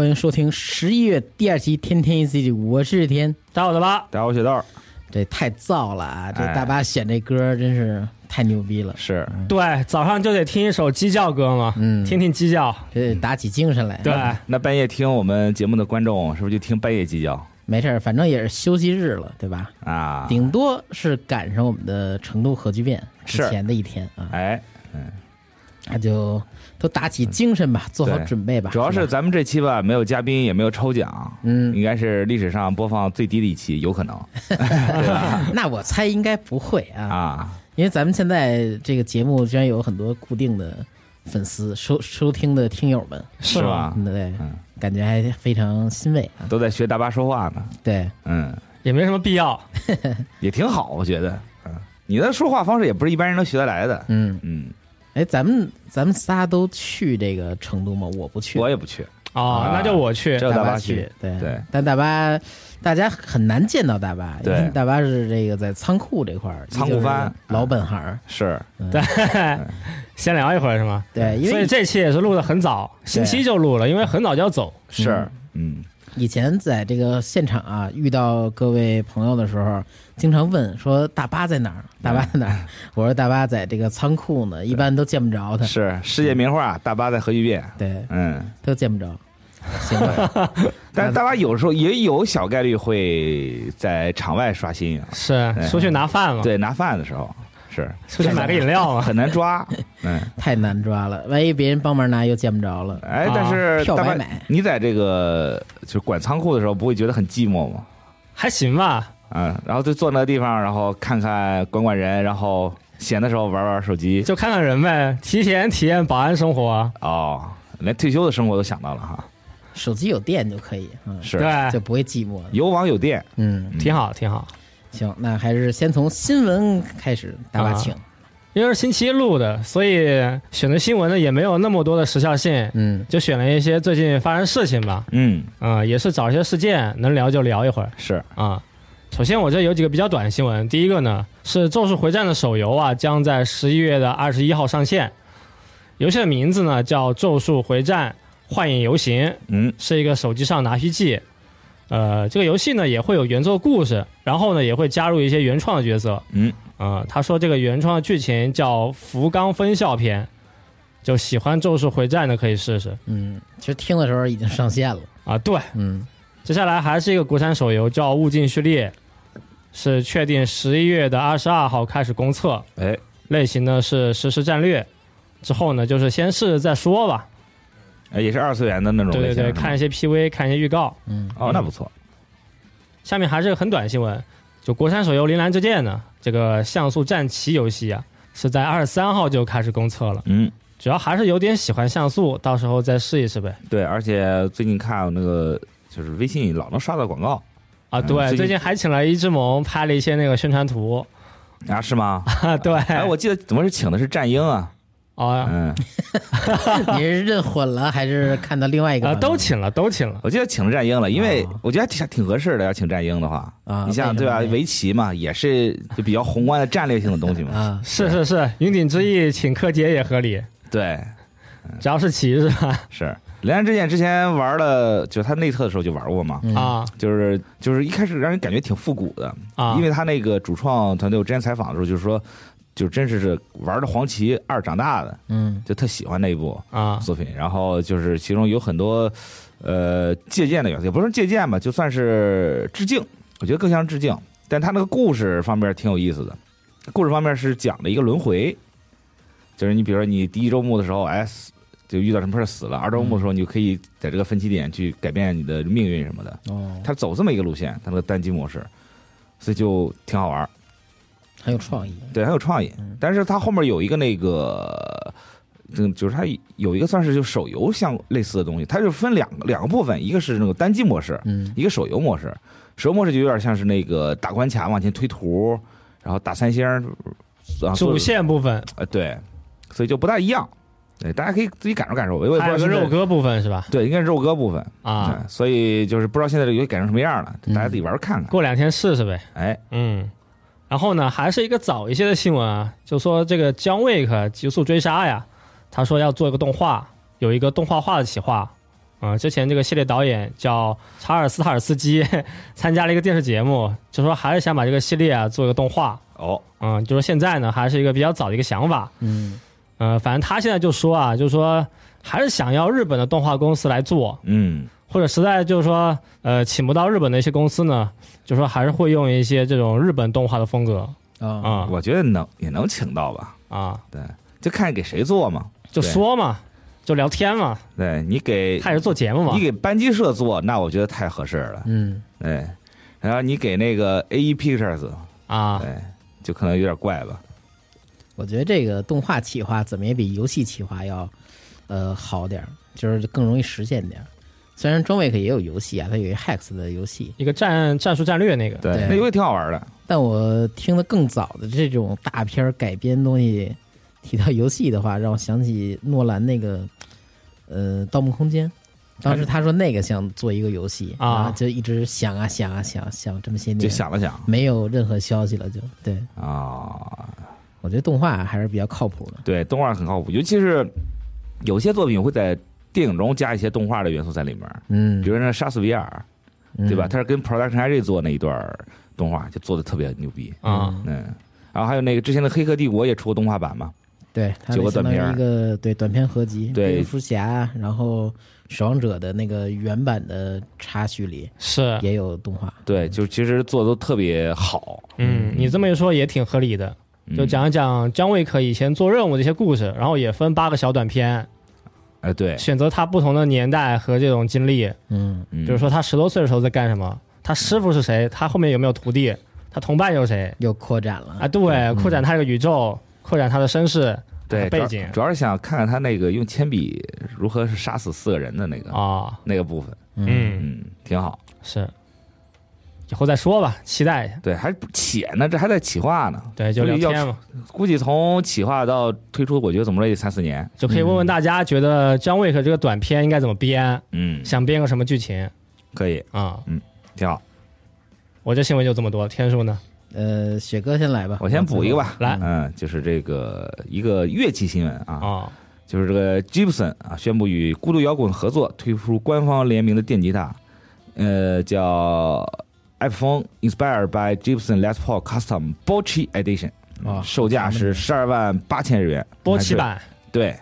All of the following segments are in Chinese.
欢迎收听十一月第二期《天天一 C G》，我是天。大家好，大巴，大家好，雪豆这太燥了啊！这哎大巴选这歌真是太牛逼了，是。对，早上就得听一首鸡叫歌嘛，嗯。听听鸡叫，这得打起精神来。对，那半夜听我们节目的观众是不是就听半夜鸡叫？没事儿，反正也是休息日了，对吧？啊？顶多是赶上我们的成都核聚变之前的一天啊，哎，嗯。那就都打起精神吧，做好准备吧。主要是咱们这期吧，没有嘉宾，也没有抽奖，嗯，应该是历史上播放最低的一期，有可能。那我猜应该不会啊，啊。因为咱们现在这个节目居然有很多固定的粉丝收收听的听友们，是吧？嗯对，嗯。感觉还非常欣慰啊。都在学大巴说话呢，对，嗯，也没什么必要。也挺好，我觉得，嗯，你的说话方式也不是一般人能学得来的，嗯，嗯，哎，咱们咱们仨都去这个成都吗？我不去，我也不去，哦，啊那就我去这。有大巴去对对但大巴大家很难见到大巴，因对为大巴是这个在仓库这块儿，仓库番依旧是老本行儿。是对，先聊一会儿是吗？对，因为所以这期也是录的很早，星期就录了，因为很早就要走。是，嗯，以前在这个现场啊，遇到各位朋友的时候，经常问说大巴在哪儿？大巴在哪儿？我说大巴在这个仓库呢，一般都见不着他。是世界名画，大巴在核聚变，对，嗯。都见不着。行吧，但是大巴有时候也有小概率会在场外刷新啊，是出去拿饭了？，对，拿饭的时候是出去买个饮料嘛。很难抓，嗯，太难抓了，万一别人帮忙拿又见不着了。哎啊，但是票白买，你在这个就是管仓库的时候，不会觉得很寂寞吗？还行吧。嗯，然后就坐那个地方，然后看看管管人，然后闲的时候玩玩手机，就看看人呗，提前体验保安生活啊。哦，连退休的生活都想到了哈，手机有电就可以，嗯，是对就，不会寂寞了。有网有电，嗯，挺好，挺好。行，那还是先从新闻开始，大巴啊请。因为是星期一录的，所以选择新闻呢也没有那么多的时效性，嗯，就选了一些最近发生事情吧。嗯，啊、也是找一些事件能聊就聊一会儿是，啊。首先，我这有几个比较短的新闻。第一个呢是《咒术回战》的手游啊，将在十一月的二十一号上线。游戏的名字呢叫《咒术回战：幻影游行》，嗯，是一个手机上的 RPG。呃，这个游戏呢也会有原作故事，然后呢也会加入一些原创的角色。嗯，啊、他说这个原创的剧情叫福冈分校篇，就喜欢《咒术回战》的可以试试嗯，其实听的时候已经上线了。啊。对，嗯，接下来还是一个国产手游，叫《物竞序列》，是确定十一月的二十二号开始公测，哎，类型呢是实时战略。之后呢，就是先试再说吧。哎也是二次元的那种对对对，看一些 PV，看一些预告。嗯，哦，那不错，下面还是个很短新闻，就国产手游《铃兰之剑》呢，这个像素战棋游戏啊，是在二十三号就开始公测了。嗯。主要还是有点喜欢像素，到时候再试一试呗。对，而且最近看那个就是微信老能刷到广告啊，嗯对，最近最近还请了一只萌拍了一些那个宣传图啊，是吗？啊，对，哎，我记得怎么是请的是战鹰啊？啊嗯，你是认混了还是看到另外一个啊，都请了，都请了。我记得请了战鹰了，因为啊。我觉得挺挺合适的，要请战鹰的话。啊你像对吧？围棋嘛，也是就比较宏观的战略性的东西嘛。啊，是是是，云顶之弈请柯洁也合理，对，只要是棋是吧？是《雷山之剑》之前玩了，就他内测的时候就玩过嘛，嗯。啊。就是就是一开始让人感觉挺复古的，啊，因为他那个主创团队我之前采访的时候就是说，就真是是玩的黄旗二长大的，嗯就特喜欢那一部。啊作品，然后就是其中有很多呃借鉴的元素，也不是借鉴吧，就算是致敬，我觉得更像致敬。但他那个故事方面挺有意思的，故事方面是讲了一个轮回，就是你比如说你第一周目的时候，哎死就遇到什么事儿死了，二周目的时候你就可以在这个分歧点去改变你的命运什么的。哦，他走这么一个路线，他那个单机模式，所以就挺好玩儿。很有创意。对，很有创意。但是它后面有一个那个，嗯，就是它有一个算是就手游像类似的东西，它就分两个两个部分，一个是那个单机模式，嗯一个手游模式。手游模式就有点像是那个打关卡往前推图，然后打三星主线部分呃对，所以就不大一样。对，大家可以自己感受感受。我也不知还有个肉鸽部分是吧？对，应该是肉鸽部分啊，所以就是不知道现在这游戏改成什么样了，大家自己玩玩看看。过两天试试呗。哎，嗯，然后呢，还是一个早一些的新闻啊，就说这个《姜卫克极速追杀》呀，他说要做一个动画，有一个动画化的企划，啊、之前这个系列导演叫查尔斯塔尔斯基，参加了一个电视节目，就说还是想把这个系列啊做一个动画。哦，嗯，就说现在呢还是一个比较早的一个想法。嗯。呃，反正他现在就说啊，就是说还是想要日本的动画公司来做，嗯，或者实在就是说呃请不到日本的一些公司呢，就说还是会用一些这种日本动画的风格。啊啊。我觉得能也能请到吧，啊，对，就看给谁做嘛。就说嘛，就聊天嘛，对你给他也是做节目嘛。你，给班级社做，那我觉得太合适了。嗯。对，然后你给那个 A E Pictures，啊，对，就可能有点怪吧。我觉得这个动画企划怎么也比游戏企划要呃好点儿，就是更容易实现点儿。虽然庄 Wick 也有游戏啊，它有一 Hex 的游戏，一个战战术战略那个，对，对。那游戏挺好玩的。但我听的更早的这种大片儿改编东西，提到游戏的话，让我想起诺兰那个呃《盗梦空间》。当时他说那个想做一个游戏啊。就一直想啊想啊想想这么些年，就想了想。没有任何消息了就，对。啊，我觉得动画还是比较靠谱的。对，动画很靠谱，尤其是有些作品会在电影中加一些动画的元素在里面，嗯，比如那《杀死比尔》，对吧？嗯他是跟 Production IG 做那一段动画，就做的特别牛逼。啊，嗯，然后还有那个之前的《黑客帝国》也出过动画版嘛，对，它九个短片儿。一个对短片合集，对。蝙蝠侠，然后守望者的那个原版的插叙里是，也有动画，对，就其实做的都特别好，嗯，你这么一说也挺合理的，嗯。就讲一讲姜维克以前做任务的一些故事，然后也分八个小短片，哎，对，选择他不同的年代和这种经历，嗯。嗯。比如说他十多岁的时候在干什么，他师傅是谁，他后面有没有徒弟，他同伴有谁？又扩展了。啊？对，扩展他这个宇宙，扩展他的身世，对背景。主要是想看看他那个用铅笔如何是杀死四个人的那个啊，那个部分，嗯嗯，嗯，挺好。是，以后再说吧，期待一下。对，还不且呢，这还在企划呢。对，就聊天嘛，估计从企划到推出，我觉得怎么着也得三四年。就可以问问大家，觉得姜维克这个短片应该怎么编，嗯，想编个什么剧情可以，啊？嗯挺好。我这新闻就这么多，天数呢？呃，雪哥先来吧，我先补一个吧。来嗯，就是这个一个乐器新闻啊，啊，就是这个 Gibson 啊宣布与孤独摇滚合作，推出官方联名的电吉他，呃，叫 iPhone Inspired by Gibson Les Paul Custom Bochi Edition，啊，售价是十二万八千日元，还是波奇版，对。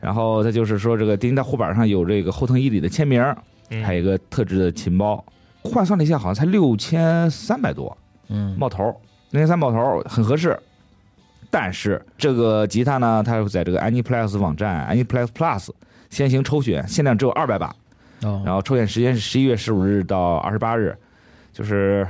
然后它就是说，这个电吉他护板上有这个后藤伊里的签名，嗯还有一个特制的琴包，换算了一下，好像才六千三百多，嗯冒头，六千三冒头很合适。但是这个吉他呢，它在这个 AnyPlus 网站 AnyPlus Plus 先行抽选，限量只有二百把，哦，然后抽选时间是十一月十五日到二十八日，就是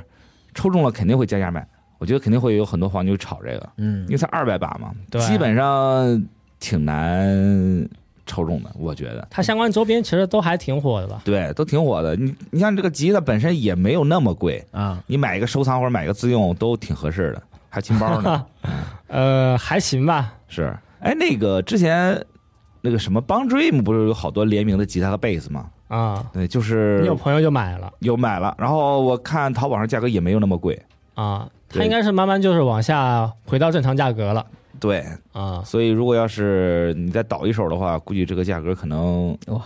抽中了肯定会加价卖。我觉得肯定会有很多黄牛炒这个，嗯因为才二百把嘛，对基本上挺难抽中的，我觉得。它相关周边其实都还挺火的吧？对，都挺火的。你你像这个吉他本身也没有那么贵，啊，你买一个收藏或者买一个自用都挺合适的，还琴包呢。呃，还行吧。是，哎，那个之前那个什么邦 Dream 不是有好多联名的吉他和贝斯吗？啊，对，就是你有朋友就买了。有买了，然后我看淘宝上价格也没有那么贵。啊，它应该是慢慢就是往下回到正常价格了。对，啊。所以如果要是你再倒一手的话，估计这个价格可能哇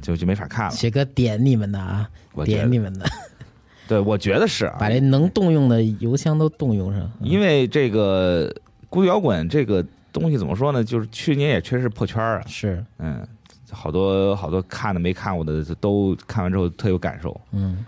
就就没法看了。雪哥点你们的啊，我，点你们的，对，我觉得是啊，把这能动用的邮箱都动用上，因为这个孤独摇滚这个东西怎么说呢？就是去年也确实破圈啊，是，嗯，好多好多看的没看过的都看完之后特有感受。嗯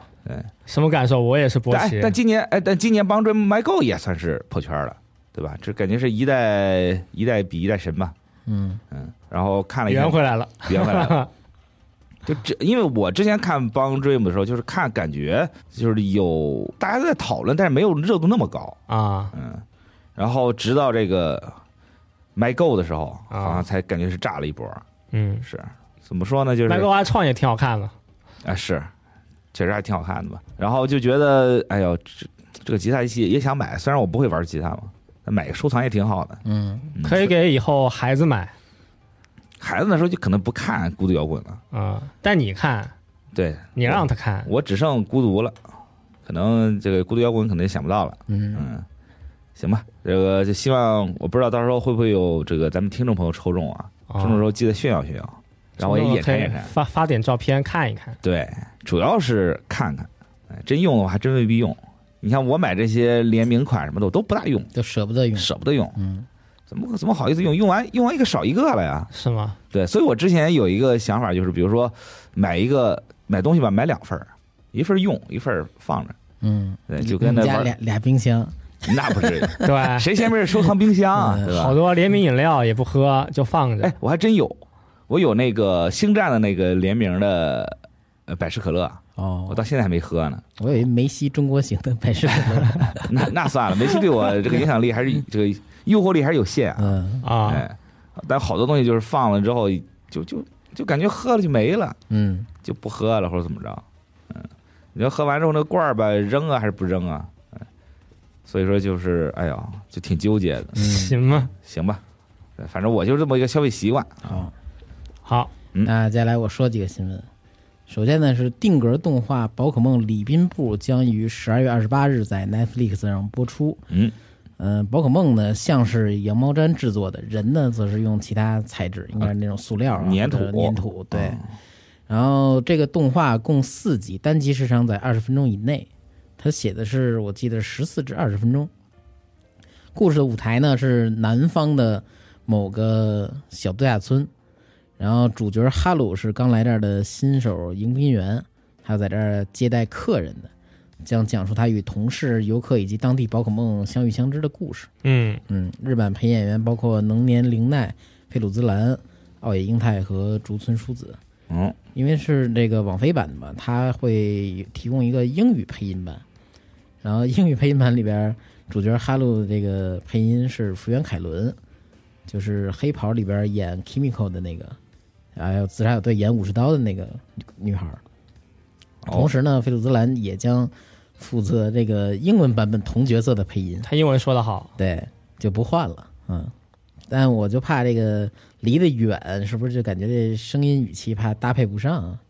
什么感受？我也是波奇但但今年哎，但今年帮 Dream My Go 也算是破圈了，对吧？这感觉是一代一代比一代神吧。嗯嗯，然后看了一下圆回来了。圆回来了。就这，因为我之前看帮 Dream 的时候，就是看感觉就是有大家都在讨论，但是没有热度那么高。啊，嗯，然后直到这个 My Go 的时候，啊好像才感觉是炸了一波。嗯，是怎么说呢？就是麦克华创也挺好看的。啊，是，确实还挺好看的吧。然后就觉得，哎呦，这这个吉他也也想买，虽然我不会玩吉他嘛，但买个收藏也挺好的。嗯嗯可以给以后孩子买孩子那时候就可能不看孤独摇滚了，啊，但你看，对你让他看，我只剩孤独了，可能这个孤独摇滚可能也想不到了。嗯嗯，行吧，这个就希望我不知道到时候会不会有这个咱们听众朋友抽中啊，抽中的时候记得炫耀炫耀。让我也眼看可以眼看。发发点照片看一看。对，主要是看看，哎，真用的话还真未必用。你像我买这些联名款什么的，我都不大用，就舍不得用。舍不得用，嗯怎么怎么好意思用？用完用完一个少一个了呀。是吗？对，所以我之前有一个想法，就是比如说买一个买东西吧，买两份儿，一份儿用，一份儿放着，嗯，对，就跟那俩俩冰箱，那不至于。对，谁前面收藏冰箱啊，嗯对吧？好多联名饮料也不喝，就放着哎。，我还真有，我有那个星战的那个联名的呃百事可乐，哦我，到现在还没喝呢。我有一梅西中国行的百事可乐，那那算了，梅西对我这个影响力还是 这个诱惑力还是有限啊。嗯啊，哎，但好多东西就是放了之后就就就感觉喝了就没了，嗯，就不喝了或者怎么着。嗯，你要喝完之后那罐儿吧扔啊还是不扔啊？哎，所以说就是哎呀就挺纠结的。嗯行吗？行吧，反正我就这么一个消费习惯。好，好，嗯那接下来我说几个新闻。首先呢是定格动画《宝可梦礼宾部》将于十二月二十八日在 Netflix 上播出。嗯，嗯、宝可梦呢像是羊毛毡制作的，人呢则是用其他材质，应该是那种塑料啊、粘土粘土。对，嗯然后这个动画共四集，单集时长在二十分钟以内。它写的是我记得十四至二十分钟。故事的舞台呢是南方的某个小度假村，然后主角哈鲁是刚来这儿的新手迎宾员，他要在这儿接待客人的，将讲述他与同事、游客以及当地宝可梦相遇相知的故事。嗯，嗯，日版配音演员包括能年玲奈、佩鲁兹兰、奥野英太和竹村淑子。嗯，因为是这个网飞版的嘛，它会提供一个英语配音版，然后英语配音版里边主角哈鲁的这个配音是福原凯伦，就是黑袍里边演 Kimiko 的那个，还有自杀小队演武士刀的那个女孩。同哦，时呢，菲鲁兹兰也将负责这个英文版本同角色的配音。他英文说的好，对，就不换了，嗯。但我就怕这个离得远，是不是就感觉这声音语气怕搭配不上啊？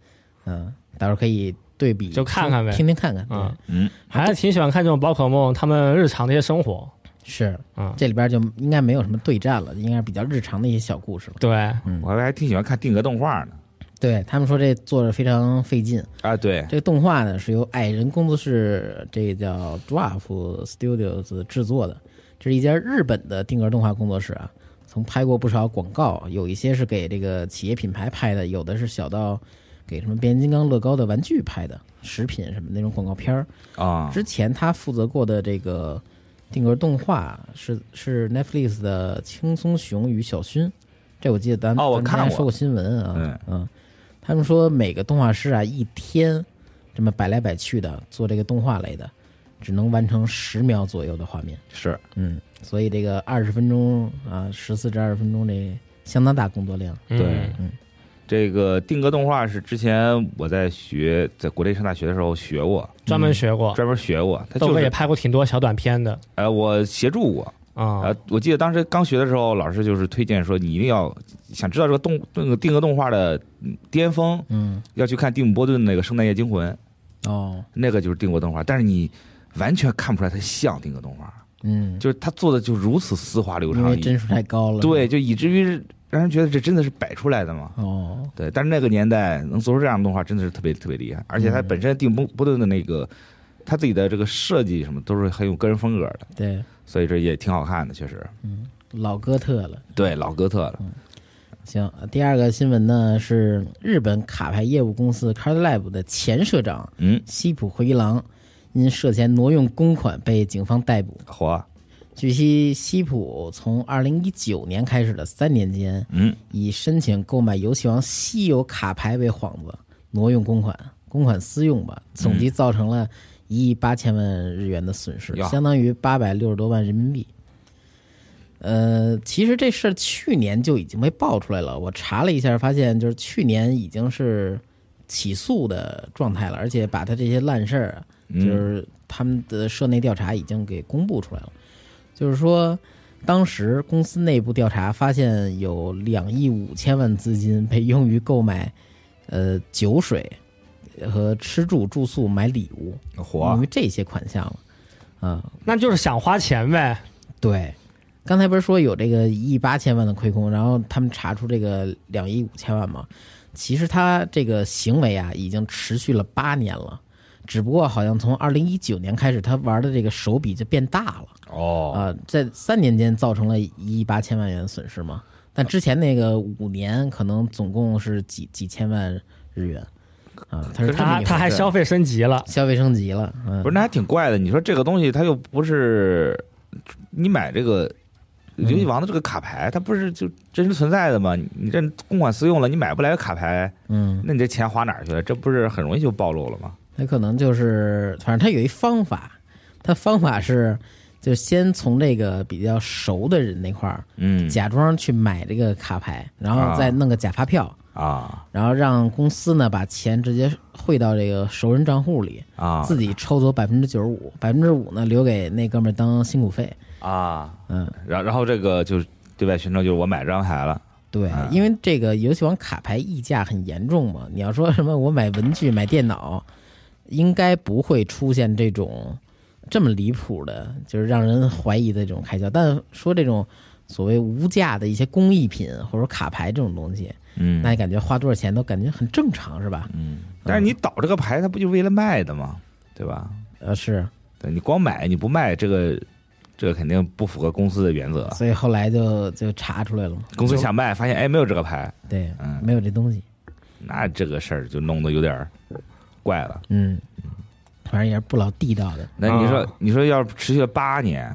嗯，到时候可以对比，就看看呗听听看看。对嗯，嗯，还是挺喜欢看这种宝可梦他们日常的一些生活。是嗯，这里边就应该没有什么对战了，应该是比较日常的一些小故事了。对，我还还挺喜欢看定格动画呢。对他们说这做着非常费劲，啊，对，这个动画呢是由矮人工作室，这个叫 Dwarf Studios 制作的，这是一家日本的定格动画工作室啊。曾拍过不少广告，有一些是给这个企业品牌拍的，有的是小到给什么变形金刚、乐高的玩具拍的，食品什么那种广告片儿。啊，之前他负责过的这个定格动画是是 Netflix 的《轻松熊与小薰》，这我记得咱哦我看过说过新闻啊，嗯。嗯，他们说每个动画师啊一天这么摆来摆去的做这个动画类的，只能完成十秒左右的画面，是。嗯，所以这个二十分钟啊，十四至二十分钟这相当大工作量，嗯。对。嗯这个定格动画是之前我在学，在国内上大学的时候学过，专门学过。专门学过。他豆哥也，拍过挺多小短片的。呃，我协助过。啊。呃，我记得当时刚学的时候，老师就是推荐说，你一定要想知道这个动那个定格动画的嗯巅峰，嗯，要去看蒂姆·波顿那个《圣诞夜惊魂》，哦，那个就是定格动画，但是你完全看不出来它像定格动画，嗯，就是他做的就如此丝滑流畅因为，帧数太高了，对，，就以至于让人觉得这真的是摆出来的嘛。哦，对，但是那个年代能做出这样的动画，真的是特别特别厉害，而且他嗯本身蒂姆·波顿的那个他自己的这个设计什么都是很有个人风格的，对，所以这也挺好看的，确实。嗯老哥特了。对，老哥特了，行，第二个新闻呢是日本卡牌业务公司 Card Lab 的前社长嗯，西浦回一郎因涉嫌挪用公款被警方逮捕。火，据悉，西普从二零一九年开始的三年间，嗯，以申请购买游戏王稀有卡牌为幌子，挪用公款，公款私用吧，总计造成了一亿八千万日元的损失，呀相当于八百六十多万人民币。呃，其实这事儿去年就已经被爆出来了。我查了一下，发现就是去年已经是起诉的状态了，而且把他这些烂事儿啊，就嗯是他们的社内调查已经给公布出来了。就是说，当时公司内部调查发现有两亿五千万资金被用于购买呃酒水和吃住住宿买礼物，用于这些款项了啊、那就是想花钱呗。对，刚才不是说有这个一亿八千万的亏空，然后他们查出这个两亿五千万嘛？其实他这个行为啊，已经持续了八年了，只不过好像从二零一九年开始，他玩的这个手笔就变大了哦，啊、在三年间造成了一亿八千万元损失嘛。但之前那个五年可能总共是几几千万日元啊，他是他他还消费升级了，消费升级了，嗯，不是，那还挺怪的。你说这个东西，它又不是你买这个游戏王的这个卡牌，它不是就真实存在的吗？你这公款私用了，你买不来个卡牌，嗯，那你这钱花哪儿去了？这不是很容易就暴露了吗？他可能就是，反正他有一方法，他方法是，就先从这个比较熟的人那块儿，嗯。假装去买这个卡牌，然后再弄个假发票，啊。然后让公司呢把钱直接汇到这个熟人账户里，啊。自己抽走百分之九十五，百分之五呢留给那哥们儿当辛苦费。啊，嗯，然然后这个就是对外宣称就是我买这张牌了，对啊，因为这个游戏王卡牌溢价很严重嘛，你要说什么我买文具、买电脑，应该不会出现这种这么离谱的，就是让人怀疑的这种开销。但说这种所谓无价的一些工艺品或者卡牌这种东西，嗯那你感觉花多少钱都感觉很正常，是吧？嗯，但是你倒这个牌，它不就为了卖的吗？对吧？呃，是，对你光买你不卖，这个这个肯定不符合公司的原则。所以后来就就查出来了嘛。公司想卖，发现哎没有这个牌，对，嗯没有这东西，那这个事儿就弄得有点儿怪了。嗯，反正也是不老地道的，那你说，啊你说要是持续了八年，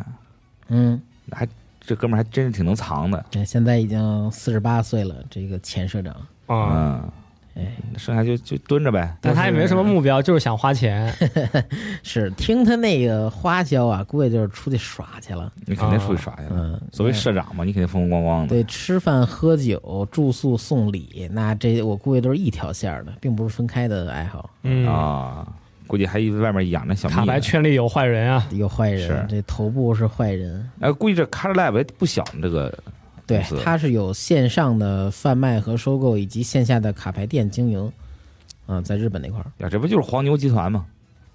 嗯。那还这哥们儿还真是挺能藏的。对，现在已经四十八岁了，这个前社长，啊、嗯，哎，剩下就就蹲着呗。但他也没什么目标，就是想花钱。是听他那个花销啊，估计就是出去耍去了。你肯定出去耍去了。嗯，作为社长嘛，你肯定风风光光的。对吃饭、喝酒、住宿、送礼，那这我估计都是一条线的，并不是分开的爱好。嗯，啊，估计还外面养着小蜜卡牌。圈里有坏人啊。有坏人是，这头部是坏人。哎，估计这 Card Lab 也不小呢，这个对，它是有线上的贩卖和收购，以及线下的卡牌店经营。啊，在日本那块儿，呀，这不就是黄牛集团吗？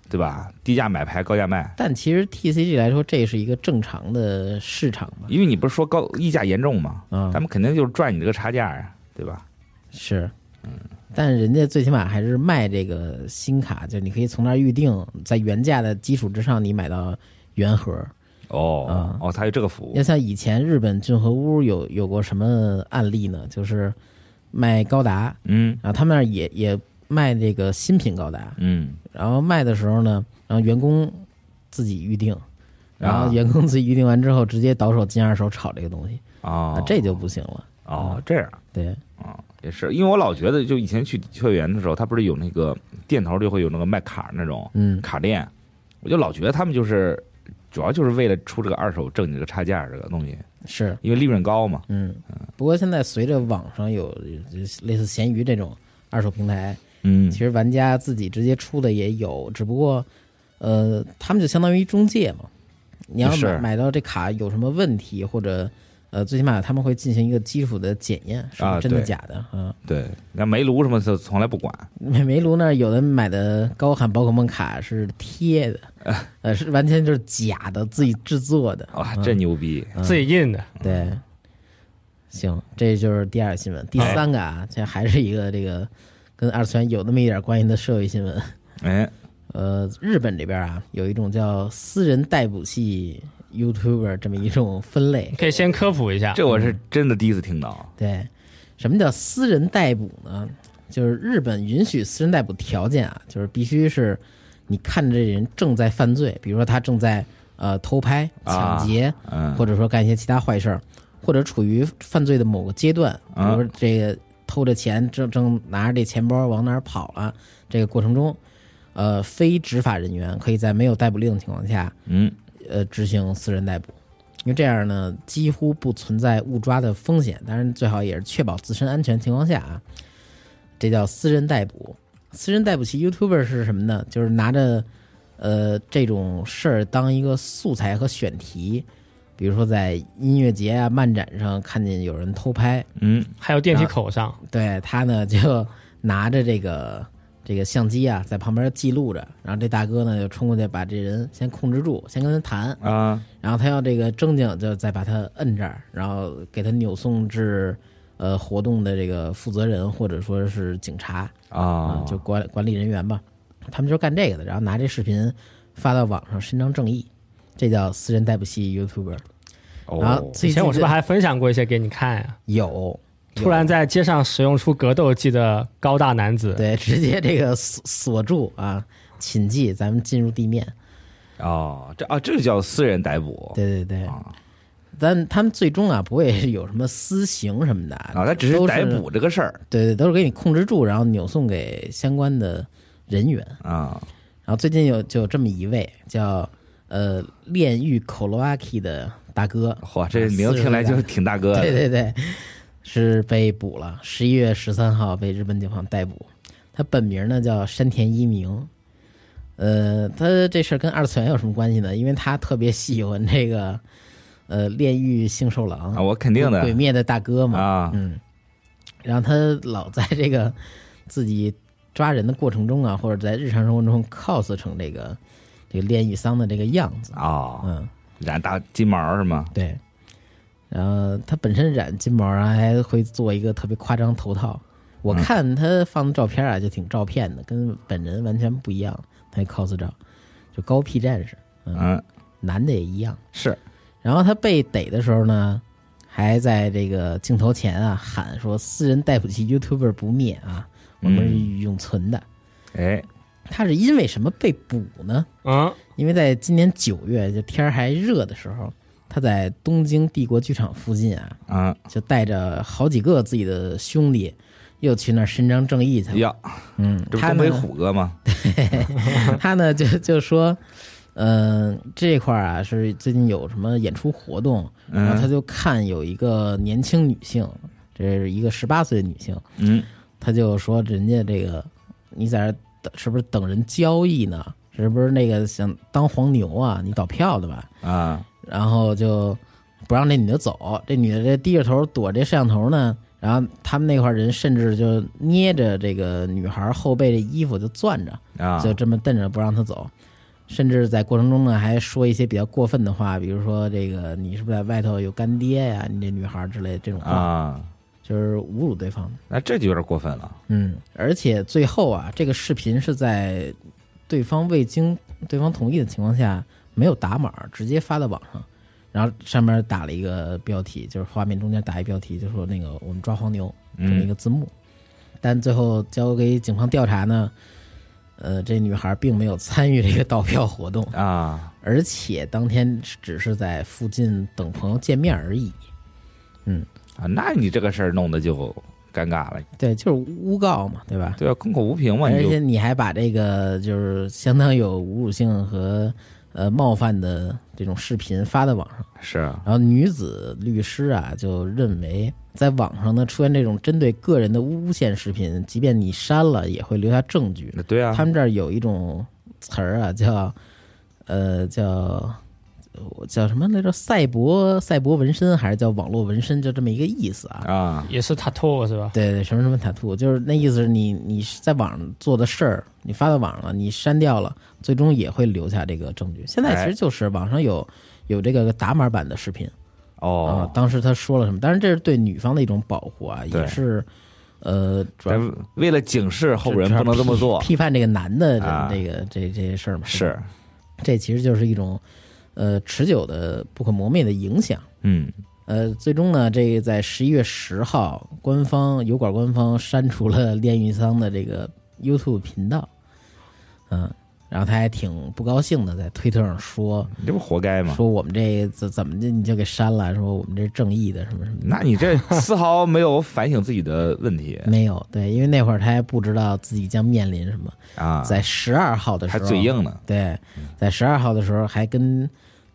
对吧？低价买牌，高价卖。但其实 TCG 来说，这是一个正常的市场嘛。因为你不是说高溢价严重吗？啊，咱们肯定就是赚你这个差价呀，对吧？是，嗯但人家最起码还是卖这个新卡，就你可以从那儿预定，在原价的基础之上，你买到原盒。哦啊。哦，它有这个服务。要像以前日本俊和屋有有过什么案例呢？就是卖高达，嗯。然后他们那儿也也卖这个新品高达，嗯。然后卖的时候呢，然后员工自己预定，然啊。后员工自己预定完之后，直接倒手进二手炒这个东西，哦。啊，，这就不行了。哦这样。对，啊也是，因为我老觉得，就以前去会员的时候，他不是有那个店头就会有那个卖卡那种嗯，卡店，我就老觉得他们就是主要就是为了出这个二手挣你这个差价这个东西，是，因为利润高嘛。嗯，不过现在随着网上有有类似闲鱼这种二手平台，嗯。其实玩家自己直接出的也有，只不过，呃，他们就相当于中介嘛。你要是。买买到这卡有什么问题，或者呃，最起码他们会进行一个基础的检验，是不啊是真的假的啊？对，那煤炉什么的从来不管。煤煤炉那儿有的买的高喊宝可梦卡是贴的，呃，是完全就是假的，自己制作的。哇，嗯真牛逼！自己印的，对，行，这就是第二个新闻。第三个啊，这还是一个这个跟二次元有那么一点关系的社会新闻。哎，呃，日本这边啊，有一种叫私人逮捕系 YouTuber 这么一种 分类。可以先科普一下。这我是真的第一次听到。对，什么叫私人逮捕呢？就是日本允许私人逮捕条件啊，就是必须是你看着这人正在犯罪，比如说他正在呃偷拍、啊抢劫，嗯，或者说干一些其他坏事儿，或者处于犯罪的某个阶段，比如说这个偷着钱，正正拿着这钱包往哪儿跑了，这个过程中，呃，非执法人员可以在没有逮捕令的情况下，嗯呃，执行私人逮捕。因为这样呢，几乎不存在误抓的风险，当然最好也是确保自身安全情况下啊，这叫私人逮捕。私人逮捕其 YouTuber 是什么呢？就是拿着呃这种事儿当一个素材和选题，比如说在音乐节啊、漫展上看见有人偷拍，嗯还有电梯口上，对他呢就拿着这个这个相机啊在旁边记录着，然后这大哥呢就冲过去把这人先控制住，先跟他谈，啊然后他要这个正经就再把他摁这儿，然后给他扭送至呃活动的这个负责人或者说是警察啊啊，，就管管理人员吧，他们就是干这个的，然后拿这视频发到网上伸张正义，这叫私人逮捕系 YouTuber。然后哦，最近以前我是不是还分享过一些给你看呀？有突然在街上使用出格斗技的高大男子，对 直接这个锁锁住啊，谨记咱们进入地面。哦，这啊，这就叫私人逮捕。对对对，啊。但他们最终啊不会有什么私刑什么的啊，他只是逮捕这个事儿。对对，都是给你控制住，然后扭送给相关的人员。啊。然后最近有就有这么一位叫呃炼狱 Kolowaki 的大哥，嚯，这名字听来就是挺大哥的，对对对，是被捕了，十一月十三号被日本警方逮捕。他本名呢叫山田一明，呃，他这事儿跟二次元有什么关系呢？因为他特别喜欢这个呃炼狱杏寿郎啊，我肯定的鬼灭的大哥嘛，啊嗯，然后他老在这个自己抓人的过程中啊，或者在日常生活中 cos 成这个这个炼狱桑的这个样子，啊，嗯，染大金毛是吗？对。然后他本身染金毛啊，还会做一个特别夸张头套。我嗯看他放的照片啊，就挺照片的，跟本人完全不一样。他那 cos 照，就高 P 战士，嗯，嗯，男的也一样。是然后他被逮的时候呢，还在这个镜头前啊喊说：“私人逮捕器 YouTuber 不灭啊，我们是永存的。哎，他是因为什么被捕呢？嗯，因为在今年九月，就天儿还热的时候，他在东京帝国剧场附近啊，啊就带着好几个自己的兄弟，又去那儿伸张正义去了。呀，嗯，这不东北虎哥吗？他呢就就说，嗯、这块儿啊是最近有什么演出活动，然后他嗯就看有一个年轻女性，这是一个十八岁的女性，嗯他就说人家这个你在这儿等是不是等人交易呢？是不是那个想当黄牛啊？你倒票的吧？啊然后就不让这女的走，这女的这低着头躲这摄像头呢。然后他们那块人甚至就捏着这个女孩后背的衣服就攥着，啊，就这么瞪着不让她走。甚至在过程中呢，还说一些比较过分的话，比如说这个你是不是在外头有干爹呀？你这女孩之类的这种话，啊，就是侮辱对方。那这就有点过分了。嗯，而且最后啊，这个视频是在对方未经对方同意的情况下，没有打码，直接发到网上，然后上面打了一个标题，就是画面中间打一标题，就说那个我们抓黄牛这么一嗯个字幕。但最后交给警方调查呢，呃，这女孩并没有参与这个倒票活动，啊，而且当天只是在附近等朋友见面而已。嗯啊，那你这个事儿弄得就尴尬了，对，就是诬告嘛，对吧？对啊，空口无凭嘛，而且你还把这个就是相当有侮辱性和呃冒犯的这种视频发在网上，是啊。然后女子律师啊就认为，在网上呢出现这种针对个人的诬陷视频，即便你删了，也会留下证据。对啊，他们这儿有一种词儿啊，叫呃叫我叫什么来着？赛博赛博纹身还是叫网络纹身？就这么一个意思啊。啊，也是 tattoo 是吧？对对，什么什么 tattoo，就是那意思是你你在网上做的事儿，你发到网上了，你删掉了，最终也会留下这个证据。现在其哎实就是网上有有这个打码版的视频啊、哦，当时他说了什么？当然这是对女方的一种保护啊，也是呃主要为了警示后人不能这么做，批判这个男的这、啊这个这这些事儿嘛。是，这其实就是一种呃持久的不可磨灭的影响。嗯呃，最终呢，这个在十一月十号，官方油管官方删除了炼狱桑的这个 YouTube 频道，嗯，然后他还挺不高兴的，在推特上说你这不活该吗？说我们这怎怎么的你就给删了，说我们这是正义的什么什么。那你这丝毫没有反省自己的问题没有对，因为那会儿他还不知道自己将面临什么，啊，在十二号的时候还候，嘴硬呢，对，在十二号的时候还跟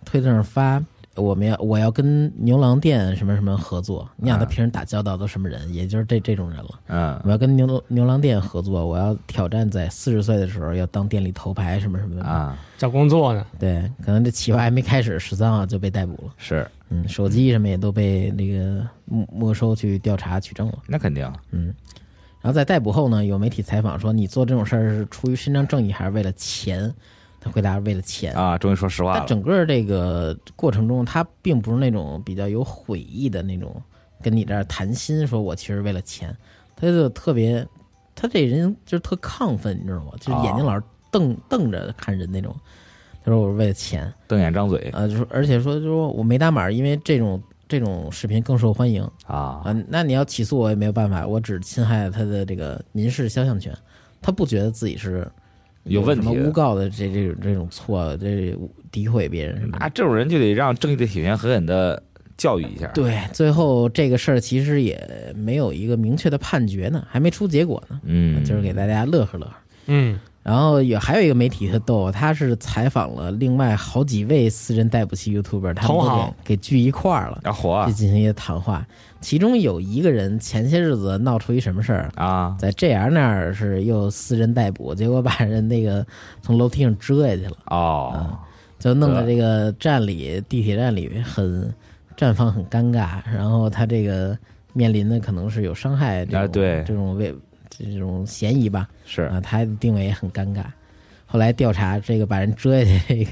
推特上发，我们要我要跟牛郎店什么什么合作。你想他啊平时打交道都什么人？也就是这这种人了。嗯我要跟牛牛郎店合作，我要挑战在四十岁的时候要当店里头牌什么什么的。啊找工作呢？对，可能这企划还没开始，十三号就被逮捕了。是，嗯，手机什么也都被那个没没收去调查取证了。那肯定嗯，然后在逮捕后呢，有媒体采访说你做这种事儿是出于伸张正义还是为了钱？他回答是为了钱。啊，终于说实话了。但整个这个过程中，他并不是那种比较有悔意的那种，跟你这儿谈心，说我其实为了钱，他就特别，他这人就是特亢奋，你知道吗？就是眼睛老是瞪、瞪着看人那种。他说我是为了钱，瞪眼张嘴呃，就是而且说就是说我没打码，因为这种这种视频更受欢迎啊啊。那你要起诉我也没有办法，我只侵害了他的这个民事肖像权，他不觉得自己是有问题的什么诬告的这这种这种错，这诋毁别人什么的。那这种人就得让正义的铁拳狠狠的教育一下。对，最后这个事儿其实也没有一个明确的判决呢，还没出结果呢，嗯，就是给大家乐呵乐呵。嗯，然后也还有一个媒体特逗，他是采访了另外好几位私人逮捕系 YouTuber，他们都给给聚一块儿了，要活啊。去进行一个谈话。其中有一个人前些日子闹出一什么事儿，啊。在 JR 那儿是又私人逮捕，结果把人那个从楼梯上折下去了，哦，就弄得这个站里地铁站里很站方很尴尬，然后他这个面临的可能是有伤害这种、啊对。这种为这种嫌疑吧，是啊，他的定位也很尴尬。后来调查这个把人折下去这个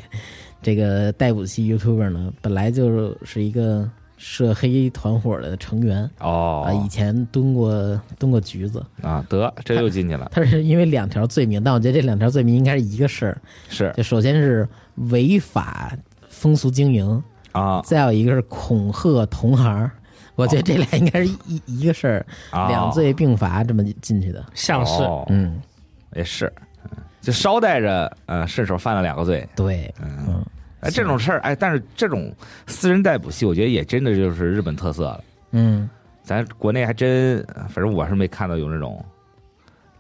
这个逮捕系 YouTuber 呢，本来就是一个涉黑团伙的成员哦啊，哦以前蹲过蹲过局子。啊，得这又进去了，他是因为两条罪名，但我觉得这两条罪名应该是一个事儿。是就首先是违法风俗经营，啊再有一个是恐吓同行。我觉得这俩应该是一一个事儿，啊，两罪并罚这么进去的。像是、哦。嗯，也是，嗯就捎带着呃顺手犯了两个罪，对，嗯。嗯，哎，这种事儿，哎，但是这种私人逮捕戏，我觉得也真的就是日本特色了。嗯，咱国内还真，反正我是没看到有那种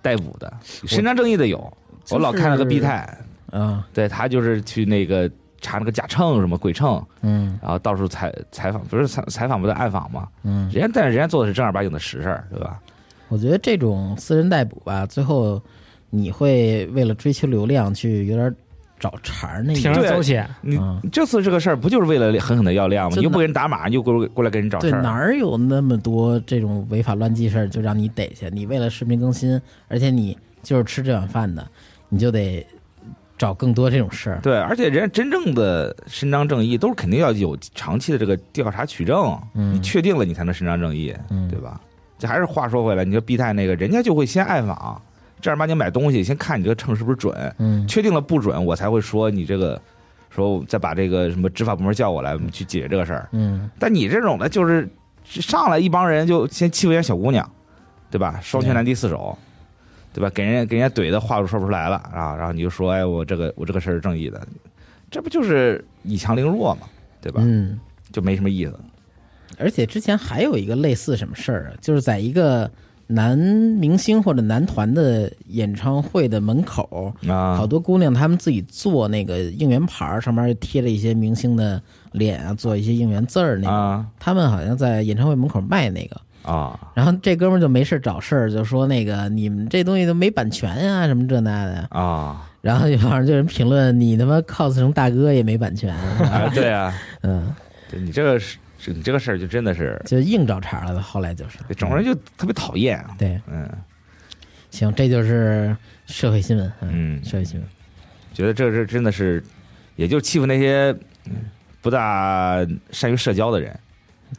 逮捕的，伸张正义的有。就是我老看那个 B 太，嗯，对他就是去那个查那个假秤什么鬼秤，嗯然后到处采采访，不是采采访不是暗访吗？嗯，人家但是人家做的是正儿八经的实事儿，对吧？我觉得这种私人逮捕吧，最后你会为了追求流量去有点找茬儿那铤种。而走险，你嗯这次这个事儿不就是为了狠狠的要量吗？真的你又不给人打码，你又过过来给人找对事，儿，哪儿有那么多这种违法乱纪事儿就让你逮去？你为了视频更新，而且你就是吃这碗饭的，你就得找更多这种事儿。对，而且人家真正的伸张正义，都是肯定要有长期的这个调查取证，嗯你确定了，你才能伸张正义，嗯对吧？这还是话说回来，你说 B 太那个，人家就会先暗访，正儿八经买东西，先看你这个秤是不是准，嗯确定了不准，我才会说你这个，说再把这个什么执法部门叫过来，我们去解决这个事儿。嗯，但你这种的，就是上来一帮人就先欺负人家小姑娘，对吧？双拳难敌四手，对吧？给人家给人家怼的话都说不出来了啊，然后你就说，哎，我这个我这个事儿是正义的，这不就是以强凌弱嘛，对吧？嗯，就没什么意思。而且之前还有一个类似什么事儿啊，就是在一个男明星或者男团的演唱会的门口，啊，好多姑娘她们自己做那个应援牌儿，上面贴了一些明星的脸啊，做一些应援字儿那个。啊他们好像在演唱会门口卖那个，啊然后这哥们儿就没事找事儿，就说那个你们这东西都没版权呀、什么这那的。啊！然后就反正就有人评论你他妈 cos 成大哥也没版权，啊，对啊，嗯，对你这个是是你这个事儿就真的是，就硬找茬了。后来就是整个人就特别讨厌。对，嗯，行，这就是社会新闻，嗯社会新闻，觉得这是真的是，也就欺负那些嗯不大善于社交的人。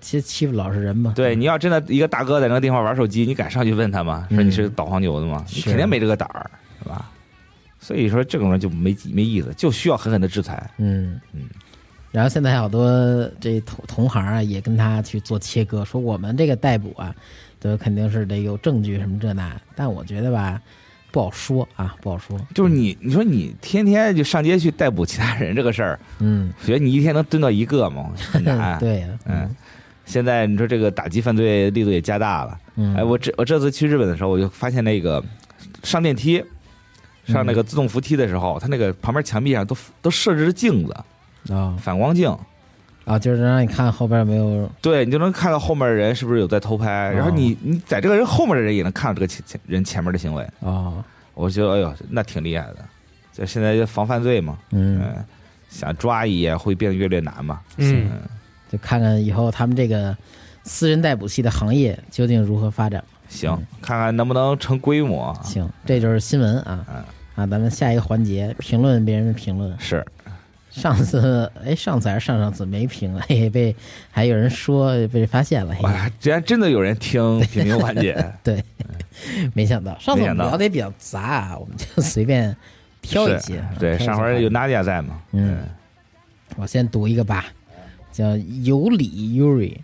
欺欺负老实人嘛。对，你要真的一个大哥在那个地方玩手机，你敢上去问他吗？说你是导黄牛的吗？你肯定没这个胆儿，是吧？所以说这种人就没没意思，就需要狠狠的制裁。嗯嗯。然后现在好多这同同行啊，也跟他去做切割，说我们这个逮捕啊，都肯定是得有证据什么这那。但我觉得吧，不好说啊，不好说。就是你，你说你天天就上街去逮捕其他人这个事儿，嗯，觉得你一天能蹲到一个吗？很难。对呀，嗯，现在你说这个打击犯罪力度也加大了。嗯，哎，我这我这次去日本的时候，我就发现那个上电梯。上那个自动扶梯的时候，它那个旁边墙壁上都都设置着镜子，啊。反光镜，啊，就是让你看后边没有。对你就能看到后面的人是不是有在偷拍，然后你你在这个人后面的人也能看到这个前前人前面的行为，啊，我觉得哎呦那挺厉害的，就现在就防犯罪嘛，嗯，嗯，想抓一也会变得越来越难嘛，嗯，就看看以后他们这个私人逮捕系的行业究竟如何发展。行，看看能不能成规模。行，这就是新闻啊。嗯。啊！咱们下一个环节，评论别人的评论。是，上次哎，上次还是上上次没评，嘿嘿，被还有人说被发现了，哇，竟然真的有人听评评环节，对，没想到。上次聊的也比较杂啊，我们就随便挑一些对，上回有话题 Nadia 在嘛？嗯，我先读一个吧，叫有理 Yuri。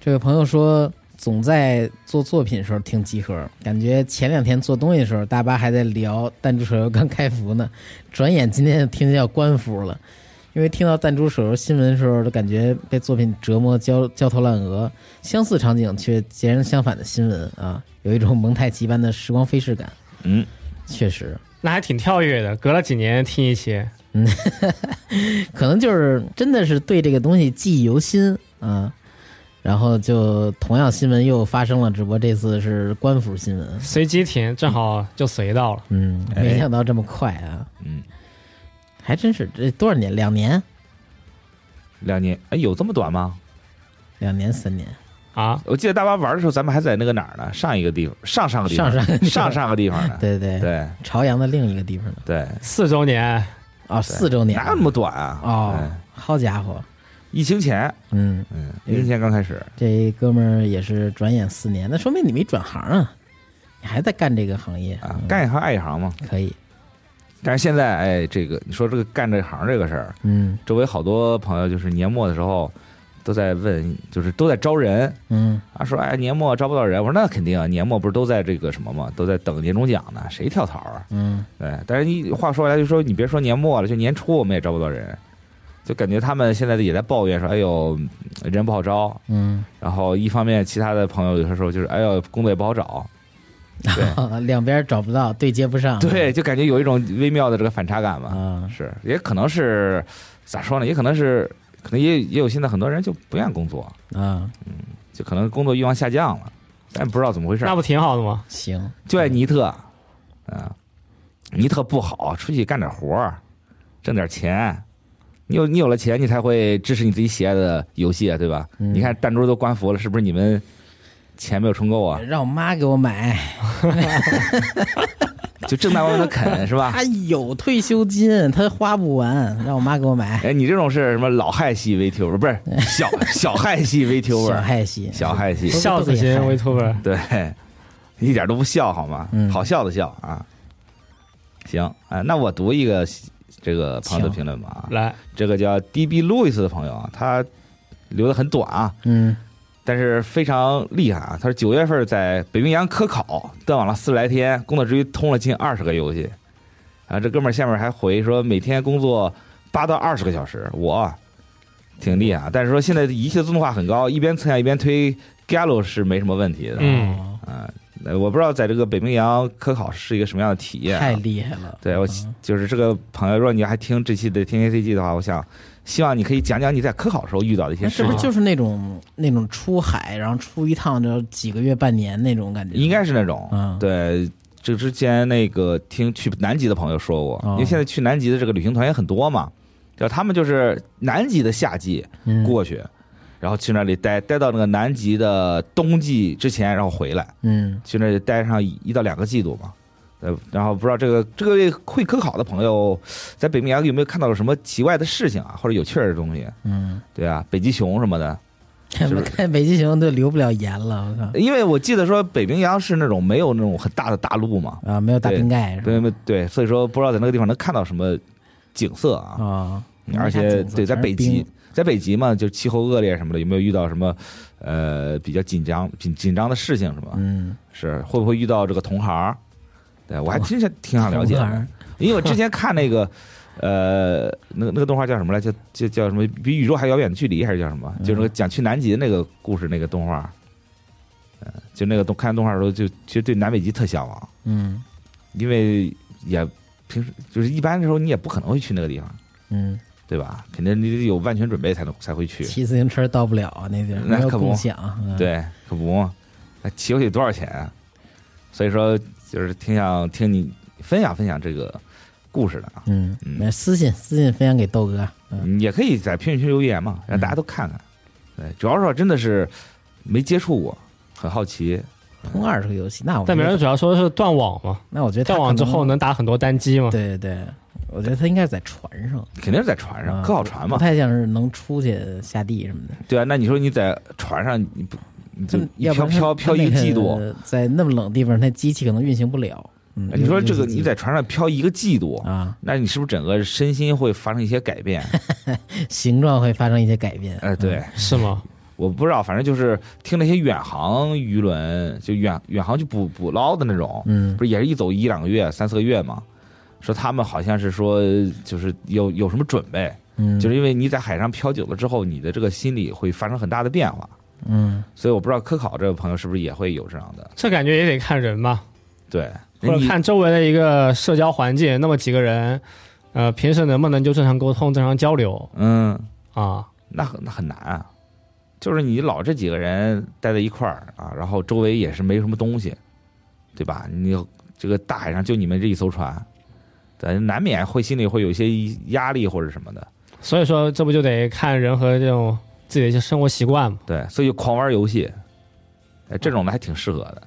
这位朋友说，总在做作品的时候听集合，感觉前两天做东西的时候，大巴还在聊弹珠手游刚开服呢，转眼今天就听见要关服了。因为听到弹珠手游新闻的时候，都感觉被作品折磨焦焦头烂额，相似场景却截然相反的新闻啊，有一种蒙太奇般的时光飞逝感。嗯，确实，那还挺跳跃的，隔了几年听一期，可能就是真的是对这个东西记忆犹新啊。然后就同样新闻又发生了，只不过这次是官府新闻。随机停，正好就随到了。嗯，哎没想到这么快啊！嗯，还真是这多少年？两年？两年，哎，有这么短吗？两年？三年？啊，我记得大巴玩的时候，咱们还在那个哪儿呢？上一个地方，上上个地方，上上上上个地方呢？对对对朝阳的另一个地方呢？对，四周年，哦，四周年哪有那么短啊？哦嗯，好家伙！疫情前，嗯，嗯，疫情前刚开始，这哥们儿也是转眼四年，那说明你没转行啊，你还在干这个行业啊，嗯干一行爱一行嘛。可以。但是现在，哎，这个你说这个干这行这个事儿，嗯周围好多朋友就是年末的时候都在问，就是都在招人嗯啊，说哎年末招不到人。我说那肯定啊，年末不是都在这个什么嘛，都在等年终奖呢，谁跳槽啊？嗯对，但是你话说回来，就说你别说年末了，就年初我们也招不到人，就感觉他们现在也在抱怨说，哎呦人不好招。嗯，然后一方面，其他的朋友有些时候就是，哎呦工作也不好找，对 两边找不到，对接不上。对，就感觉有一种微妙的这个反差感嘛。嗯，是，也可能是咋说呢？也可能是，可能也也有现在很多人就不愿意工作，嗯，就可能工作欲望下降了，咱也不知道怎么回事那。不挺好的吗？行，就爱尼特，啊，尼特不好，出去干点活儿，挣点钱。你有你有了钱，你才会支持你自己喜爱的游戏啊，对吧？嗯你看弹珠都关服了，是不是你们钱没有充够啊？让我妈给我买，就正大光明的啃 是吧？他有退休金，他花不完，让我妈给我买。哎，你这种是什么老害系 VTuber，不是小小害系 VTuber，小害系，小害系，都孝子型 VTuber，对，一点都不笑好吗？嗯。好笑的笑啊。行哎，那我读一个这个朋友的评论吧啊，来，这个叫 DB Louis 的朋友啊，他留的很短啊，嗯但是非常厉害啊。他说九月份在北冰洋科考断网了四十来天，工作之余通了近二十个游戏啊。这哥们儿下面还回说每天工作八到二十个小时，我挺厉害啊。但是说现在仪器的自动化很高，一边测样一边推 Gallo 是没什么问题的。嗯哦啊，呃我不知道在这个北冰洋科考是一个什么样的体验、太啊。厉害了。对我嗯就是这个朋友，如果你还听这期的天天 CG 的话，我想希望你可以讲讲你在科考时候遇到的一些事情。是不是就是那种那种出海，然后出一趟就几个月半年那种感觉？应该是那种，嗯对。这之前那个听去南极的朋友说过，哦因为现在去南极的这个旅行团也很多嘛，就他们就是南极的夏季嗯过去，然后去那里待待到那个南极的冬季之前，然后回来。嗯去那里待上一一到两个季度嘛。呃，然后不知道这个这个会科考的朋友，在北冰洋有没有看到什么奇怪的事情啊，或者有趣儿的东西？嗯，对啊，北极熊什么的。是不是看北极熊都留不了言了，我靠因为我记得说北冰洋是那种没有那种很大的大陆嘛，啊，没有大冰盖对对，所以说不知道在那个地方能看到什么景色啊。啊，而且对，在北极，在北极嘛，就气候恶劣什么的，有没有遇到什么呃比较紧张紧紧张的事情是吧？嗯，是会不会遇到这个同行？对我还真是挺想了解的，因为我之前看那个，呃，那个那个动画叫什么来着？叫叫什么？比宇宙还遥远的距离，还是叫什么？嗯就是那个讲去南极的那个故事那个动画。呃，就那个动看动画的时候，就其实对南北极特向往，嗯因为也平时就是一般的时候你也不可能会去那个地方，嗯，对吧？肯定你得有万全准备才能才会去。骑自行车到不了啊，那地儿那可不共享。嗯，对，可不，那骑回去多少钱啊？所以说，就是挺想听你分享分享这个故事的啊。嗯，嗯那私信私信分享给豆哥。嗯也可以在评论区留言嘛，让大家都看看。对，主要是说真的是没接触过，很好奇，通二这个游戏，那我但别人主要说是断网嘛，那我觉得断网之后能打很多单机嘛。对对对，我觉得他应该是在船上，肯定是在船上，啊科考船嘛不。太像是能出去下地什么的。对啊，那你说你在船上，你不你就这一飘要不飘飘一个季度，，在那么冷的地方，那机器可能运行不了。你说这个你在船上漂一个季度，啊，那你是不是整个身心会发生一些改变？形状会发生一些改变。哎，对，是吗？我不知道，反正就是听那些远航渔轮，就远远航去捕捕捞的那种，嗯，不是也是一走一两个月、三四个月吗？说他们好像是说，就是有有什么准备，嗯，就是因为你在海上漂久了之后，你的这个心理会发生很大的变化。嗯，所以我不知道科考这个朋友是不是也会有这样的，这感觉也得看人吧，对，或者你看周围的一个社交环境。那么几个人，呃，平时能不能就正常沟通、正常交流？嗯，啊？那很那很难啊，就是你老这几个人待在一块儿啊，然后周围也是没什么东西，对吧？你这个大海上就你们这一艘船，咱，难免会心里会有一些压力或者什么的，所以说，这不就得看人和这种自己的一些生活习惯嘛？对，所以狂玩游戏，哎，这种的还挺适合的，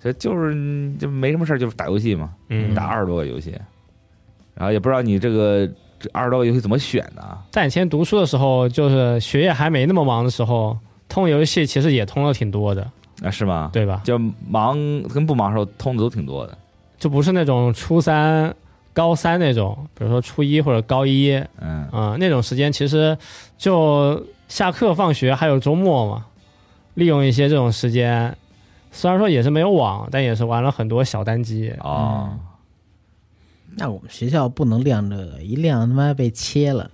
这就是嗯就没什么事儿，就是打游戏嘛，嗯，打二十多个游戏，然后也不知道你这个这二十多个游戏怎么选的啊，在以前读书的时候，就是学业还没那么忙的时候，通游戏其实也通了挺多的，啊是吗？对吧？就忙跟不忙的时候通的都挺多的，就不是那种初三、高三那种，比如说初一或者高一，嗯，啊、那种时间其实就下课放学还有周末嘛，利用一些这种时间，虽然说也是没有网，但也是玩了很多小单机。哦。那我们学校不能亮这个，一亮他妈被切了，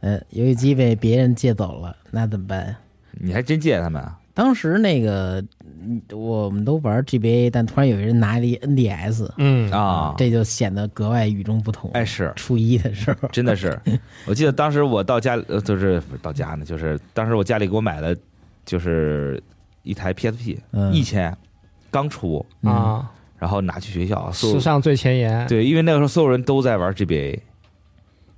呃，游戏机被别人借走了，那怎么办？你还真借他们啊？当时那个嗯我们都玩 GBA，但突然有人拿了一 NDS，嗯。啊，这就显得格外与众不同。哎是，初一的时候，真的是，我记得当时我到家，呃，就是不是到家呢，就是当时我家里给我买了，就是一台 PSP，嗯。一千，刚出，啊，然后拿去学校，史上最前沿。对，因为那个时候所有人都在玩 GBA，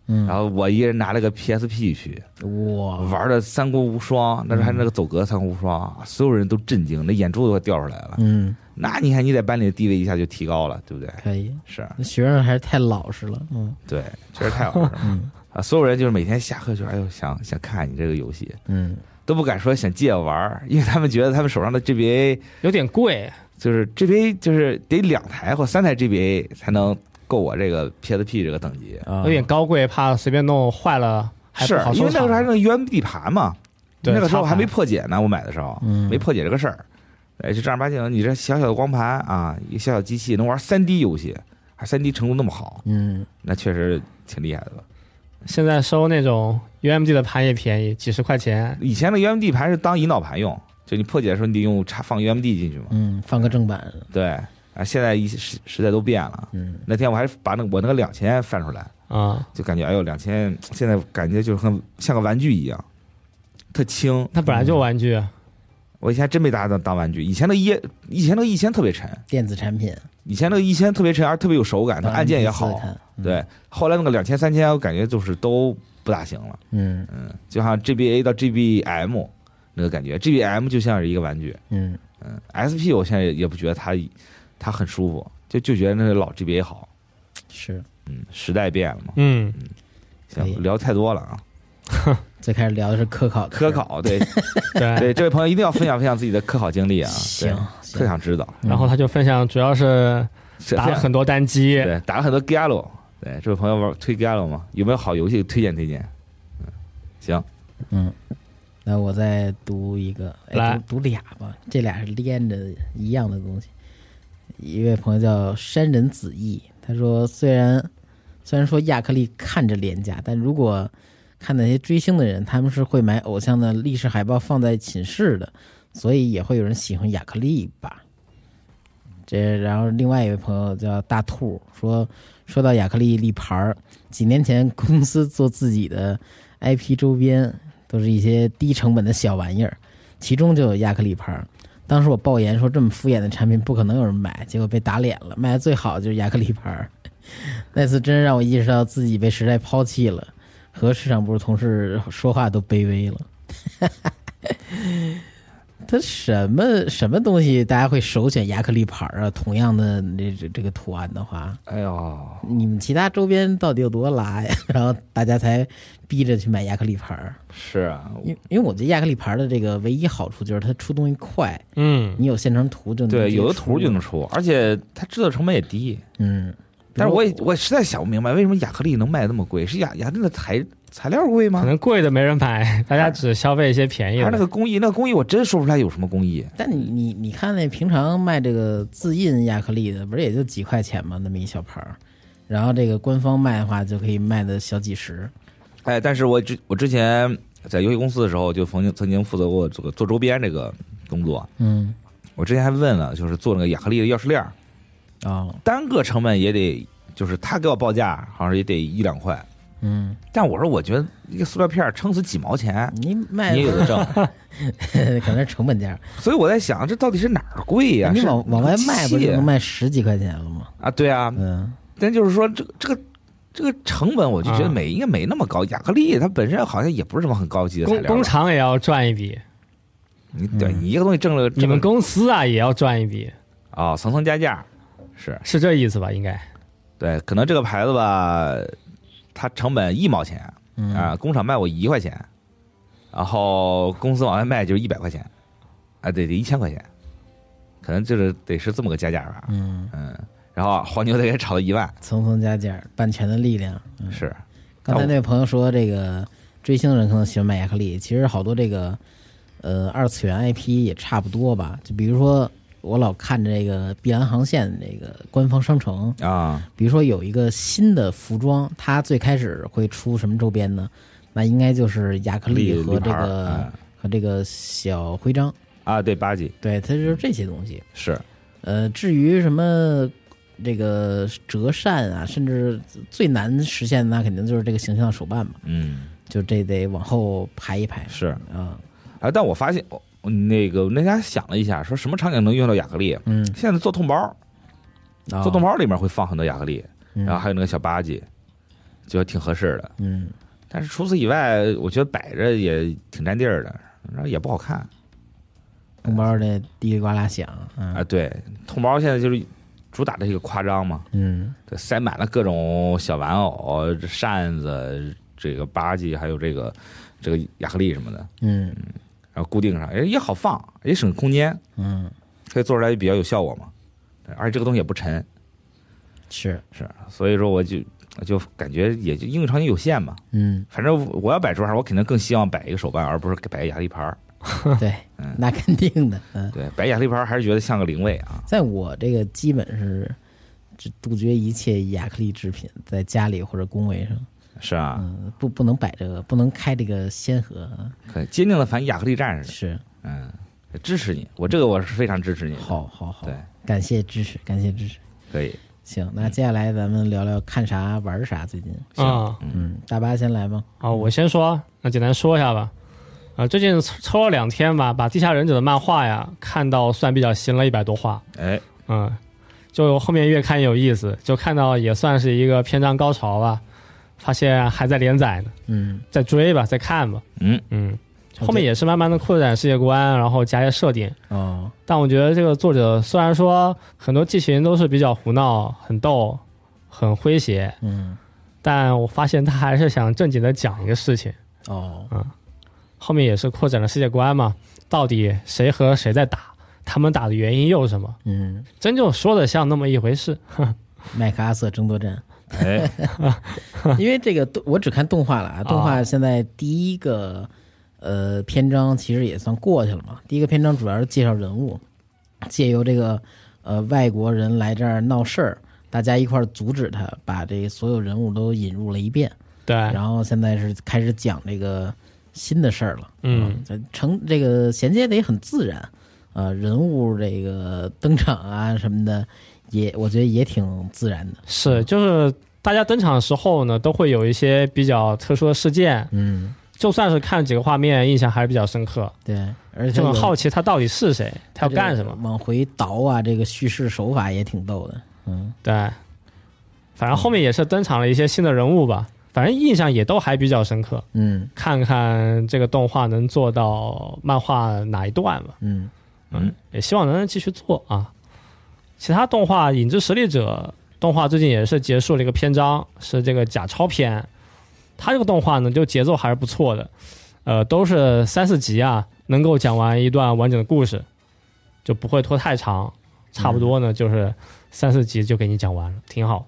嗯，然后我一人拿了个 PSP 去哇，玩的三国无双，那时候还是那个走格三国无双，所有人都震惊，那眼珠子都快掉出来了。嗯，那你看你在班里的地位一下就提高了，对不对？可以，是，那学生还是太老实了，嗯。对，确实太老实了。嗯。啊，所有人就是每天下课就哎呦想想看你这个游戏，嗯，都不敢说想借我玩，因为他们觉得他们手上的 GBA 有点贵，就是 GBA 就是得两台或三台 GBA 才能够我这个 PSP 这个等级。啊有点高贵，怕随便弄坏了还是因为那个时候还是 UMD 盘嘛，对那个时候还没破解呢，我买的时候、嗯没破解这个事儿。哎，就正儿八经，你这小小的光盘啊，一个小小机器能玩三 D 游戏，还三 D 程度那么好，嗯，那确实挺厉害的了。现在收那种 UMD 的盘也便宜，几十块钱。以前的 UMD 盘是当引导盘用，就你破解的时候你得用插放 UMD 进去嘛。嗯，放个正版，对啊，现在一时时代都变了。嗯那天我还把那个我那个两千翻出来，啊、就感觉哎呦两千，现在感觉就很像个玩具一样，特轻。它本来就玩具，我以前真没拿它当当玩具，以前的一以前那个一千特别沉，电子产品，以前那个一千特别沉，而特别有手感，它按键也好。嗯，对，后来那个两千三千，我感觉就是都不大行了。嗯嗯，就像 GBA 到 GBM 那个感觉，GBM 就像是一个玩具。嗯嗯，SP 我现在也不觉得它它很舒服，就就觉得那个老 GBA 好。是，嗯，时代变了嘛。嗯，行，聊太多了啊。最开始聊的是科考的，科考，对 对。对，这位朋友一定要分享分享自己的科考经历啊。对行，特，想知道。然后他就分享，主要是是打了很多单机，对，打了很多 Gallo。对，这位朋友玩推 Gallo 吗？有没有好游戏推荐推荐？嗯，行，嗯，那我再读一个，哎来读读俩吧，这俩是连着一样的东西。一位朋友叫山人子义，他说虽然虽然说亚克力看着廉价，但如果看那些追星的人，他们是会买偶像的历史海报放在寝室的，所以也会有人喜欢亚克力吧。这然后另外一位朋友叫大兔说，说到亚克力立牌儿，几年前公司做自己的 IP 周边，都是一些低成本的小玩意儿，其中就有亚克力牌儿。当时我爆言说这么敷衍的产品不可能有人买，结果被打脸了。卖的最好就是亚克力牌儿，那次真让我意识到自己被时代抛弃了，和市场部同事说话都卑微了。它什么什么东西大家会首选亚克力牌儿啊？同样的这这这个图案的话，哎呦，你们其他周边到底有多拉呀？然后大家才逼着去买亚克力牌儿。是啊，因因为我觉得亚克力牌儿的这个唯一好处就是它出东西快，嗯，你有现成图就能对，有的图就能出，而且它制作成本也低。嗯。但是我也我也实在想不明白，为什么亚克力能卖那么贵？是亚亚克力的材材料贵吗可？能贵的没人买，大家只消费一些便宜的。它那。个工艺？那个工艺我真说不出来有什么工艺。但你你你看那平常卖这个自印亚克力的，不是也就几块钱吗？那么一小盘儿，然后这个官方卖的话就可以卖的小几十。哎，但是我之我之前在游戏公司的时候，就曾经曾经负责过这个做周边这个工作。嗯，我之前还问了，就是做那个亚克力的钥匙链儿，哦，单个成本也得，就是他给我报价，好像也得一两块。嗯，但我说，我觉得一个塑料片儿撑死几毛钱，你卖你也有的挣。可能是成本价，所以我在想，这到底是哪儿贵呀、你往往外卖不机械就能卖十几块钱了吗？啊？对啊，嗯，但就是说，这个这个这个成本，我就觉得啊没、应该没那么高。亚克力它本身好像也不是什么很高级的材料吧。工厂也要赚一笔，你对嗯你一个东西挣了，你们挣了公司啊也要赚一笔，啊、层层加价，是是这意思吧？应该对，可能这个牌子吧，它成本一毛钱嗯啊，工厂卖我一块钱，然后公司往外卖就是一百块钱，啊，对，得一千块钱，可能就是得是这么个加价吧，嗯，嗯，然后黄牛得给炒到一万，层层加价，版权的力量。嗯是，刚才那位朋友说，这个追星人可能喜欢买亚克力，其实好多这个呃二次元 IP 也差不多吧。就比如说，我老看着这个碧蓝航线这个官方商城，啊，比如说有一个新的服装，它最开始会出什么周边呢？那应该就是亚克力和这个嗯和这个小徽章，啊，对，八级对，它就是这些东西。是，呃，至于什么这个折扇啊，甚至最难实现的，那肯定就是这个形象手办嘛，嗯，就这得往后排一排是，啊。啊，但我发现，我那个那家想了一下，说什么场景能用到亚克力？嗯，现在做痛包，哦做痛包里面会放很多亚克力，嗯。然后还有那个小吧唧，就挺合适的。嗯，但是除此以外，我觉得摆着也挺占地儿的，然后也不好看。痛包的滴里呱啦响，嗯。啊。对，痛包现在就是主打的一个夸张嘛，嗯。对，塞满了各种小玩偶、扇子、这个吧唧，还有这个这个亚克力什么的，嗯然后固定上，哎，也好放，也省空间，嗯，所以做出来就比较有效果嘛。对而且这个东西也不沉，是，是，所以说我就就感觉也就应用场景有限嘛。嗯，反正我要摆桌上，我肯定更希望摆一个手办，而不是摆个亚克力牌儿。对 嗯，那肯定的，嗯。对，摆亚克力牌儿还是觉得像个灵位啊。在我这个基本是只杜绝一切亚克力制品在家里或者工位上，是啊，嗯，不不能摆这个，不能开这个先河啊，可以坚定的反亚克力战士，是，嗯，支持你，我这个我是非常支持你。好好好对，，感谢支持，感谢支持。可以。行，那接下来咱们聊聊看啥玩啥，最近，啊嗯，大巴先来吧，啊，我先说，那简单说一下吧。啊，最近抽抽了两天吧，把《地下忍者》的漫画呀看到算比较新了，一百多话。哎，嗯，就后面越看越有意思，就看到也算是一个篇章高潮吧。发现还在连载呢，嗯在追吧，在看吧。嗯嗯，后面也是慢慢的扩展世界观，然后加一些设定。哦，但我觉得这个作者虽然说很多剧情都是比较胡闹、很逗、很诙谐，嗯但我发现他还是想正经的讲一个事情。哦，嗯后面也是扩展了世界观嘛，到底谁和谁在打，他们打的原因又是什么？嗯，真就说的像那么一回事。麦克阿瑟争夺战，哎，因为这个动我只看动画了啊，动画啊现在第一个呃篇章其实也算过去了嘛。第一个篇章主要是介绍人物，借由这个呃外国人来这儿闹事儿，大家一块儿阻止他，把这所有人物都引入了一遍。对，然后现在是开始讲这个新的事儿了。嗯，这成这个衔接的也很自然，呃，人物这个登场啊什么的，也我觉得也挺自然的。是就是大家登场的时候呢，都会有一些比较特殊的事件，嗯，就算是看几个画面，印象还是比较深刻，对，而且就很好奇他到底是谁，他要干什么。往回倒啊，这个叙事手法也挺逗的。嗯对，反正后面也是登场了一些新的人物吧，反正印象也都还比较深刻。嗯看看这个动画能做到漫画哪一段吧。嗯嗯，也希望能继续做啊。其他动画《影之实力者》动画最近也是结束了一个篇章，是这个假钞篇。它这个动画呢，就节奏还是不错的，呃，都是三四集啊，能够讲完一段完整的故事，就不会拖太长。差不多呢，就是三四集就给你讲完了，挺好。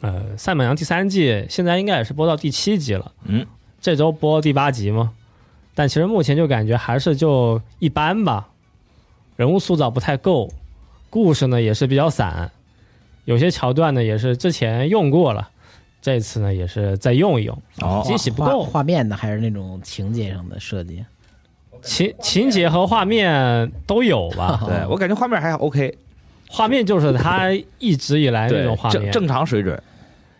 呃，《赛马娘》第三季现在应该也是播到第七集了，嗯，这周播第八集嘛，但其实目前就感觉还是就一般吧，人物塑造不太够，故事呢也是比较散，有些桥段呢也是之前用过了，这次呢也是再用一用，哦。惊喜不够。画画面的还是那种情节上的设计。情情节和画面都有吧，对我感觉画面还 OK，画面就是他一直以来那种画面，正正常水准。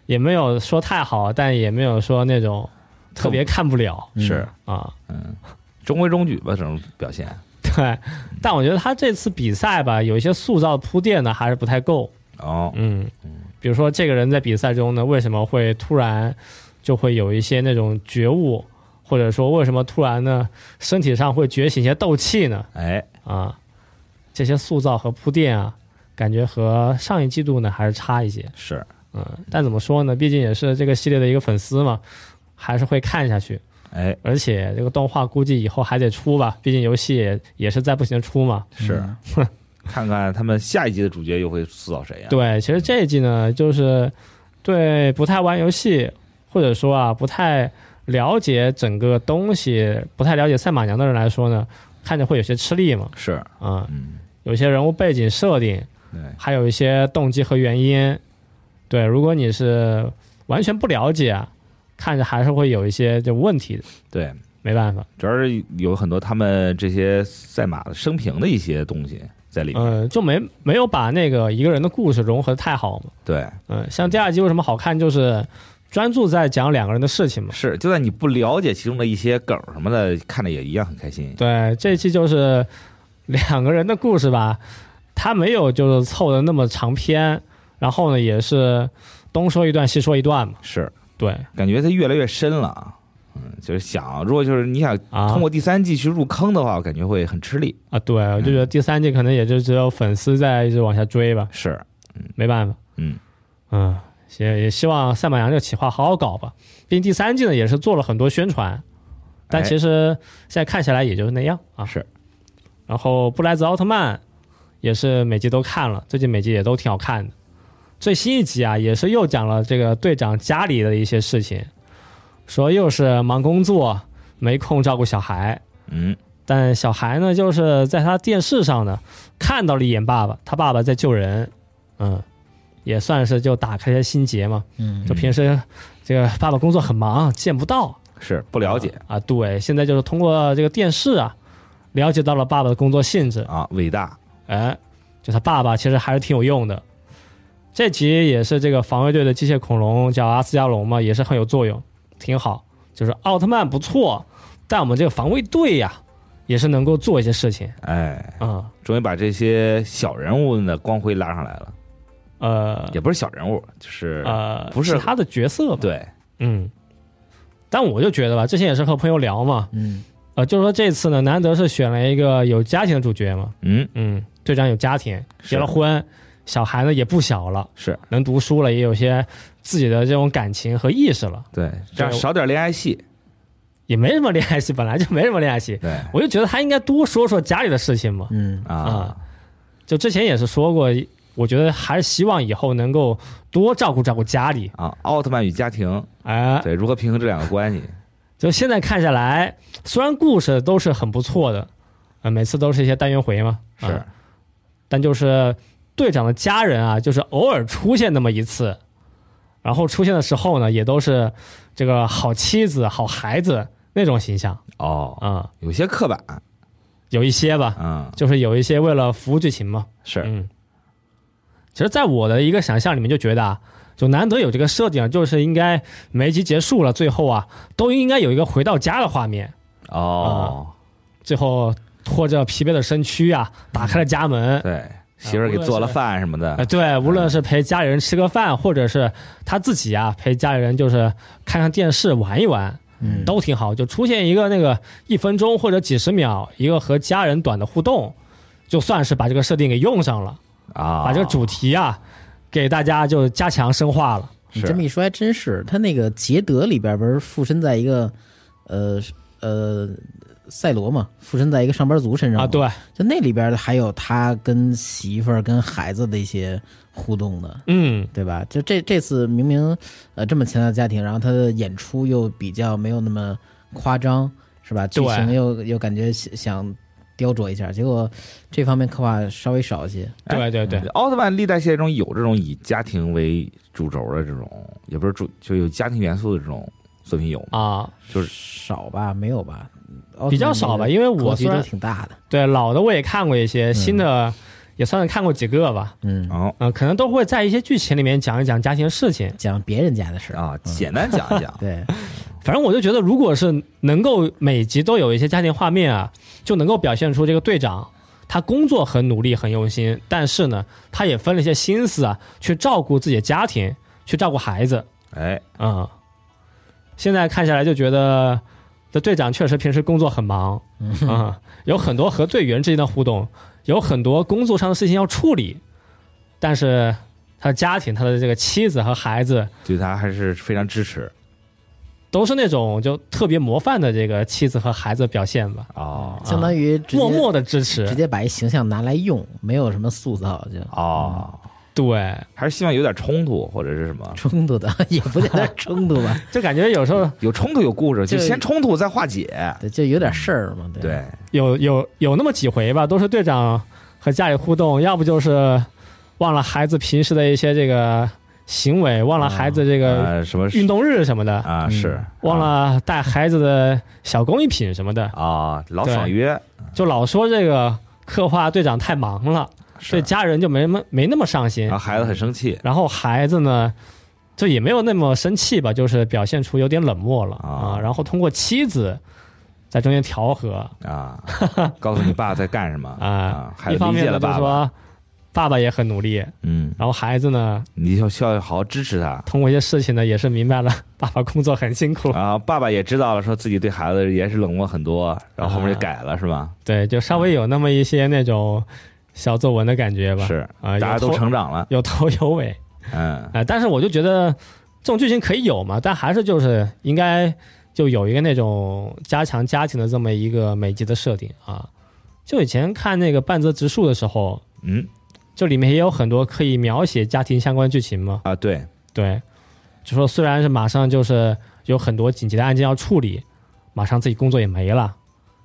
也没有说太好，但也没有说那种特别看不了。嗯是。啊。嗯。中规中矩吧，这种表现对，但我觉得他这次比赛吧，有一些塑造铺垫呢还是不太够。哦，嗯，比如说这个人在比赛中呢，为什么会突然就会有一些那种觉悟，或者说为什么突然呢身体上会觉醒一些斗气呢？哎，啊，这些塑造和铺垫啊，感觉和上一季度呢还是差一些。是嗯，但怎么说呢？毕竟也是这个系列的一个粉丝嘛，还是会看下去。哎而且这个动画估计以后还得出吧，毕竟游戏也也是在不停的出嘛。是，看看他们下一季的主角又会塑造谁呀？对，其实这一季呢，就是对不太玩游戏，或者说啊不太了解整个东西、不太了解赛马娘的人来说呢，看着会有些吃力嘛。是，啊、嗯，有些人物背景设定，对，还有一些动机和原因。对，如果你是完全不了解啊，看着还是会有一些就问题的，对，没办法。主要是有很多他们这些赛马的生平的一些东西在里面。嗯、就没没有把那个一个人的故事融合得太好嘛。对，嗯、像第二季为什么好看，就是专注在讲两个人的事情嘛。是，就算你不了解其中的一些梗什么的，看着也一样很开心。对，这一期就是两个人的故事吧，他没有就是凑的那么长篇，然后呢也是东说一段西说一段嘛。是，对感觉它越来越深了啊。嗯，就是想，如果就是你想啊通过第三季去入坑的话，我感觉会很吃力。啊，对，我就觉得第三季可能也就只有粉丝在一直往下追吧，是，没办法。嗯嗯，也也希望赛马娘这个企划好好搞吧。毕竟第三季呢也是做了很多宣传，但哎其实现在看起来也就是那样啊。是。然后布莱泽奥特曼也是每集都看了，最近每集也都挺好看的。最新一集啊，也是又讲了这个队长家里的一些事情，说又是忙工作，没空照顾小孩。嗯，但小孩呢，就是在他电视上呢看到了一眼爸爸，他爸爸在救人，嗯，也算是就打开了心结嘛。嗯就平时这个爸爸工作很忙，见不到，是不了解啊。对，现在就是通过这个电视啊，了解到了爸爸的工作性质。啊，伟大。哎，就他爸爸其实还是挺有用的。这集也是这个防卫队的机械恐龙叫阿斯加龙嘛，也是很有作用，挺好。就是奥特曼不错，但我们这个防卫队呀、也是能够做一些事情。哎，啊、终于把这些小人物的光辉拉上来了，呃。也不是小人物，就是呃，不是其他的角色吧？对，嗯。但我就觉得吧，之前也是和朋友聊嘛，嗯。呃，就是说这次呢，难得是选了一个有家庭的主角嘛，嗯，嗯，队长有家庭，结了婚，小孩子也不小了，是。能读书了，也有些自己的这种感情和意识了，对，这样少点恋爱戏，也没什么恋爱戏，本来就没什么恋爱戏，对。我就觉得他应该多说说家里的事情嘛。嗯。啊。啊，就之前也是说过，我觉得还是希望以后能够多照顾照顾家里，啊，奥特曼与家庭，哎，对，如何平衡这两个关系？就现在看下来，虽然故事都是很不错的，呃，每次都是一些单元回嘛，是。啊但就是队长的家人啊，就是偶尔出现那么一次，然后出现的时候呢，也都是这个好妻子、好孩子那种形象。哦，嗯、有些刻板，有一些吧，嗯，就是有一些为了服务剧情嘛，是。嗯。其实，在我的一个想象里面，就觉得啊，就难得有这个设定，就是应该每一集结束了，最后啊，都应该有一个回到家的画面。哦，最后拖着疲惫的身躯啊，打开了家门，对，媳妇儿给做了饭什么呃，的，对，无论是陪家里人吃个饭，或者是他自己啊陪家里人就是看看电视玩一玩，嗯，都挺好。就出现一个那个一分钟或者几十秒一个和家人短的互动，就算是把这个设定给用上了，啊，把这个主题啊给大家就加强深化了。你这么一说还真是，他那个捷德里边不是附身在一个呃呃赛罗嘛，附身在一个上班族身上啊，对，就那里边还有他跟媳妇儿、跟孩子的一些互动的，嗯，对吧？就这这次明明呃这么强大的家庭，然后他的演出又比较没有那么夸张，是吧？剧情又又感觉想想雕琢一下，结果这方面刻画稍微少一些。哎对对对，奥特曼历代系列中有这种以家庭为主轴的这种，也不是主，就有家庭元素的这种作品有吗？啊，少吧，没有吧？比较少吧，因为我虽然挺大的。对老的我也看过一些，新的也算是看过几个吧。嗯，哦嗯、可能都会在一些剧情里面讲一讲家庭事情。讲别人家的事儿。啊，简单讲一讲 对，反正我就觉得，如果是能够每集都有一些家庭画面啊，就能够表现出这个队长他工作很努力、很用心，但是呢，他也分了一些心思啊，去照顾自己的家庭，去照顾孩子。哎，嗯，现在看下来就觉得，这队长确实平时工作很忙，嗯，有很多和队员之间的互动，有很多工作上的事情要处理，但是他的家庭、他的这个妻子和孩子对他还是非常支持。都是那种就特别模范的这个妻子和孩子表现吧，哦。相当于默默的支持。直，接把一形象拿来用，没有什么塑造，就。哦，对，还是希望有点冲突或者是什么，冲突的，也不叫点 冲突吧，就感觉有时候有冲突有故事，就就先冲突再化解。对，就有点事儿嘛，对。对，有有有那么几回吧，都是队长和家里互动，要不就是忘了孩子平时的一些这个行为，忘了孩子这个呃，什么运动日什么的，啊？嗯。是。忘了带孩子的小工艺品什么的，啊，老爽约。就老说这个刻画队长太忙了，对是，家人就没那么没那么上心。然后。孩子很生气。然后孩子呢，就也没有那么生气吧，就是表现出有点冷漠了。啊。啊。然后通过妻子在中间调和。啊，告诉你爸在干什么。啊，孩子一方面呢就是理解了爸爸，说爸爸也很努力，嗯，然后孩子呢你就需要好好支持他。通过一些事情呢也是明白了爸爸工作很辛苦，啊，爸爸也知道了，说自己对孩子也是冷漠很多，然后后面就改了，是吧？对，就稍微有那么一些那种小作文的感觉吧，是，啊，大家都成长了，有头有尾。嗯，哎、但是我就觉得这种剧情可以有嘛，但还是就是应该就有一个那种加强家庭的这么一个每集的设定啊。就以前看那个半泽直树的时候，嗯就里面也有很多可以描写家庭相关剧情嘛。啊，对，对，就说虽然是马上就是有很多紧急的案件要处理，马上自己工作也没了，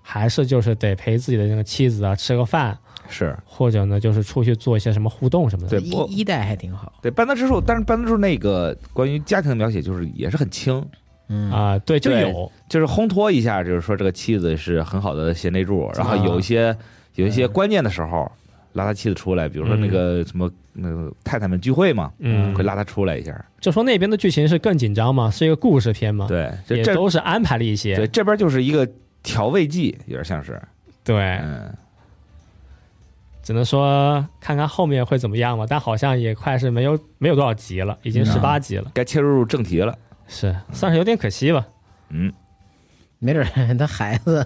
还是就是得陪自己的那个妻子啊吃个饭，是。或者呢就是出去做一些什么互动什么的。一对一一代还挺好，对半泽直树，但是半泽直树那个关于家庭的描写，就是也是很轻，嗯。啊、对，就有。就是烘托一下，就是说这个妻子是很好的贤内助，然后有一些有一些关键的时候拉他妻子出来，比如说那个什么那个太太们聚会嘛，嗯。会拉他出来一下，就说那边的剧情是更紧张嘛，是一个故事片嘛，对，这这也都是安排了一些，对这边就是一个调味剂，有点像是，对。嗯，只能说看看后面会怎么样吧，但好像也快是没有没有多少集了，已经嗯十八集了，该切入正题了，是算是有点可惜吧。嗯，没准儿他孩子，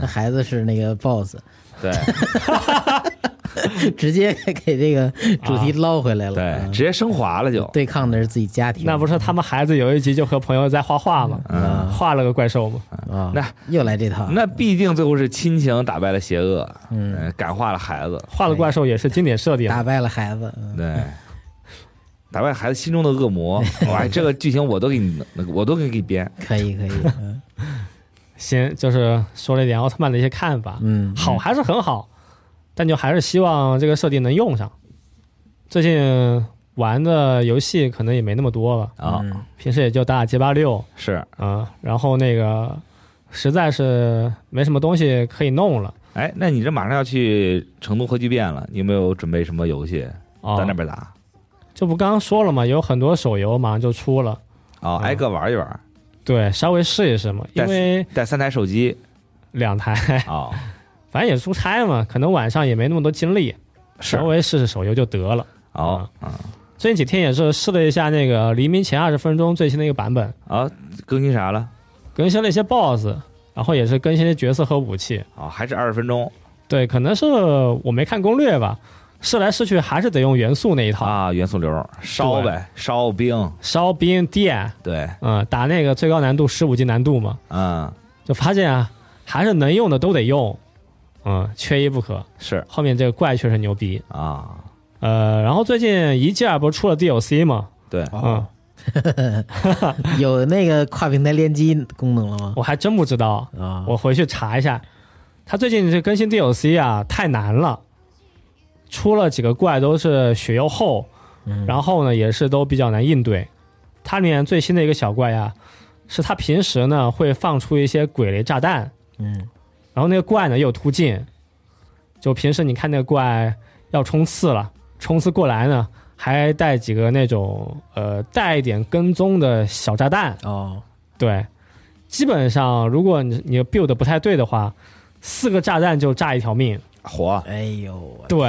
他孩子是那个 boss，对 直接给这个主题捞回来了。对，嗯。直接升华了就，对抗的是自己家庭，那不是他们孩子有一集就和朋友在画画吗，嗯，画了个怪兽嘛，啊？那又来这套，那毕竟最后是亲情打败了邪恶，嗯，嗯，感化了孩子，画了怪兽也是经典设定，打败了孩子，嗯。对，打败孩子心中的恶魔。哇，这个剧情我都给你，我都给你编。可以可以，嗯。先就是说了一点奥特曼的一些看法，嗯，好还是很好，但就还是希望这个设定能用上。最近玩的游戏可能也没那么多了，啊，嗯平时也就打打街霸六是，啊，然后那个实在是没什么东西可以弄了哎，那你这马上要去成都核聚变了，你有没有准备什么游戏啊在。那边打？这不刚刚说了吗？有很多手游马上就出了，哦，挨个玩一玩，对，稍微试一试嘛，因为带三台手机两台，哦，反正也出差嘛，可能晚上也没那么多精力稍微试试手游就得了。哦啊最近几天也是试了一下那个黎明前二十分钟最新的一个版本，啊，更新啥了？更新了一些 BOSS，然后也是更新了角色和武器。啊，还是二十分钟对，可能是我没看攻略吧，试来试去还是得用元素那一套，啊，元素流烧呗，烧兵，烧兵电，对，嗯，打那个最高难度十五级难度嘛，嗯，就发现啊，还是能用的都得用，嗯，缺一不可。是。后面这个怪确实牛逼，啊，呃，然后最近一季不是出了 DLC 吗，对，哦，有那个跨平台联机功能了吗？我还真不知道，啊，我回去查一下。他最近这更新 DLC 啊，太难了，出了几个怪都是血又厚，嗯。然后呢也是都比较难应对。它里面最新的一个小怪呀、是它平时呢会放出一些鬼雷炸弹，嗯然后那个怪呢又有突进，就平时你看那个怪要冲刺了，冲刺过来呢还带几个那种呃带一点跟踪的小炸弹，哦，对，基本上如果你你 build 不太对的话，四个炸弹就炸一条命。火。哎呦，我对。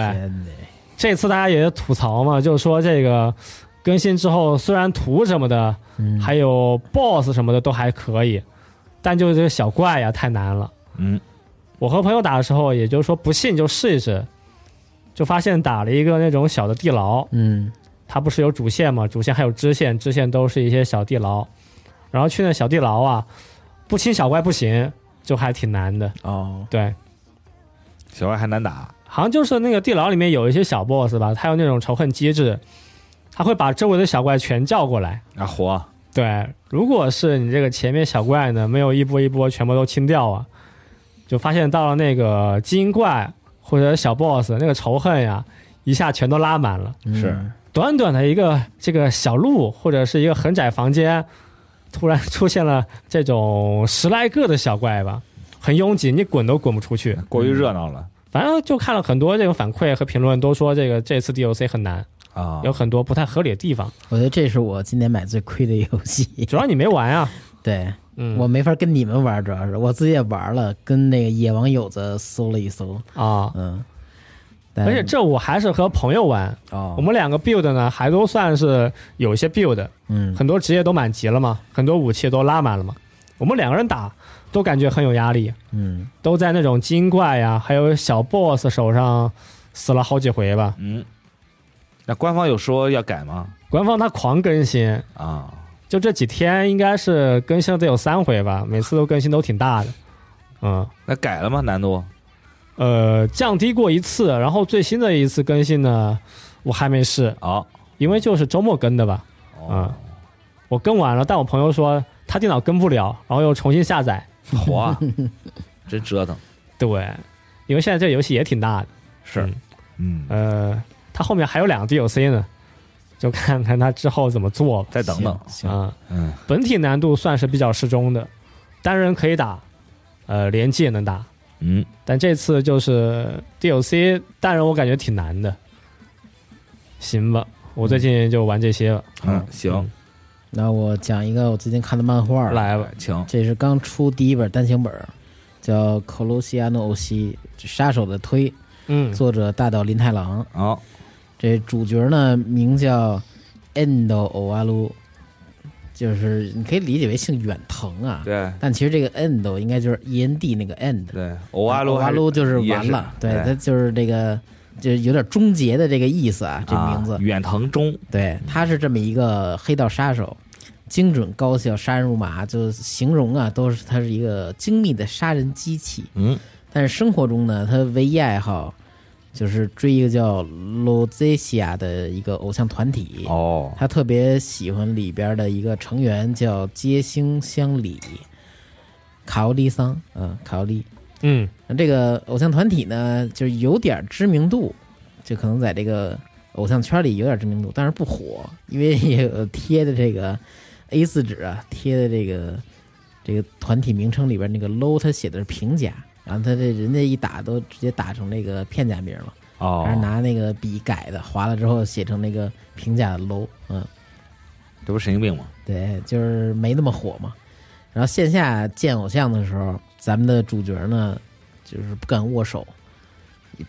这次大家也吐槽嘛，就是说这个更新之后，虽然图什么的嗯，还有 BOSS 什么的都还可以，但就是这个小怪呀太难了。嗯，我和朋友打的时候，也就是说不信就试一试，就发现打了一个那种小的地牢，嗯。它不是有主线嘛，主线还有支线，支线都是一些小地牢，然后去那小地牢啊，不清小怪不行，就还挺难的。哦，对，小怪还难打，好像就是那个地牢里面有一些小 boss 吧，它有那种仇恨机制，他会把周围的小怪全叫过来。啊，活。对，如果是你这个前面小怪呢，没有一波一波全部都清掉啊，就发现到了那个精英怪或者小 boss 那个仇恨呀，一下全都拉满了。嗯是短短的一个这个小路或者是一个很窄房间，突然出现了这种十来个的小怪吧，很拥挤，你滚都滚不出去。过于热闹了反正就看了很多这种反馈和评论，都说这个这次 DLC 很难，啊有很多不太合理的地方。我觉得这是我今年买最亏的游戏。主要你没玩啊，对嗯，我没法跟你们玩，主要是我自己也玩了，跟那个野网友子搜了一搜，啊，嗯，但而且这我还是和朋友玩，哦，我们两个 build 呢还都算是有一些 build，嗯。很多职业都满级了嘛，很多武器都拉满了嘛。我们两个人打都感觉很有压力，嗯。都在那种精怪呀，还有小 boss 手上死了好几回吧。嗯，那官方有说要改吗？官方他狂更新，啊，就这几天应该是更新了得有三回吧，每次都更新都挺大的。嗯，那改了吗？难度呃，降低过一次，然后最新的一次更新呢，我还没试，哦因为就是周末更的吧。哦，我更完了，但我朋友说他电脑更不了，然后又重新下载。火啊，真折腾，对，因为现在这游戏也挺大的。是嗯，嗯，呃，它后面还有两个 DLC 呢，就看看他之后怎么做吧。再等等，行，啊、嗯，本体难度算是比较适中的，单人可以打，呃，联机也能打。嗯，但这次就是 DLC 单人，我感觉挺难的。行吧，我最近就玩这些了。嗯，行，那我讲一个我最近看的漫画，来吧，请，这是刚出第一本单行本，叫《克罗西亚诺欧西杀手的推》，嗯，作者大岛林太郎。好，这主角呢名叫 Endo 欧阿鲁，就是你可以理解为姓远藤啊。对但其实这个 Endo 应该就是 E N D 那个 end，对，欧阿鲁欧阿鲁就是完了，对，它就是这个就是有点终结的这个意思啊，这名字。远藤忠，对，他是这么一个黑道杀手，精准高效，杀人如麻，就形容啊，都是他是一个精密的杀人机器。嗯，但是生活中呢，他唯一爱好就是追一个叫 Lozisia 的一个偶像团体。哦，他特别喜欢里边的一个成员叫街星乡里卡奥利桑，嗯，卡奥利。嗯那这个偶像团体呢，就是有点知名度，就可能在这个偶像圈里有点知名度，但是不火，因为也有贴的这个 A 四纸啊，贴的这个这个团体名称里边那个 low，他写的是平假，然后他这人家一打都直接打成那个片假名了，哦，还是拿那个笔改的，划了之后写成那个平假的 low，嗯。这不是神经病吗？对，就是没那么火嘛。然后线下见偶像的时候，咱们的主角呢，就是不敢握手，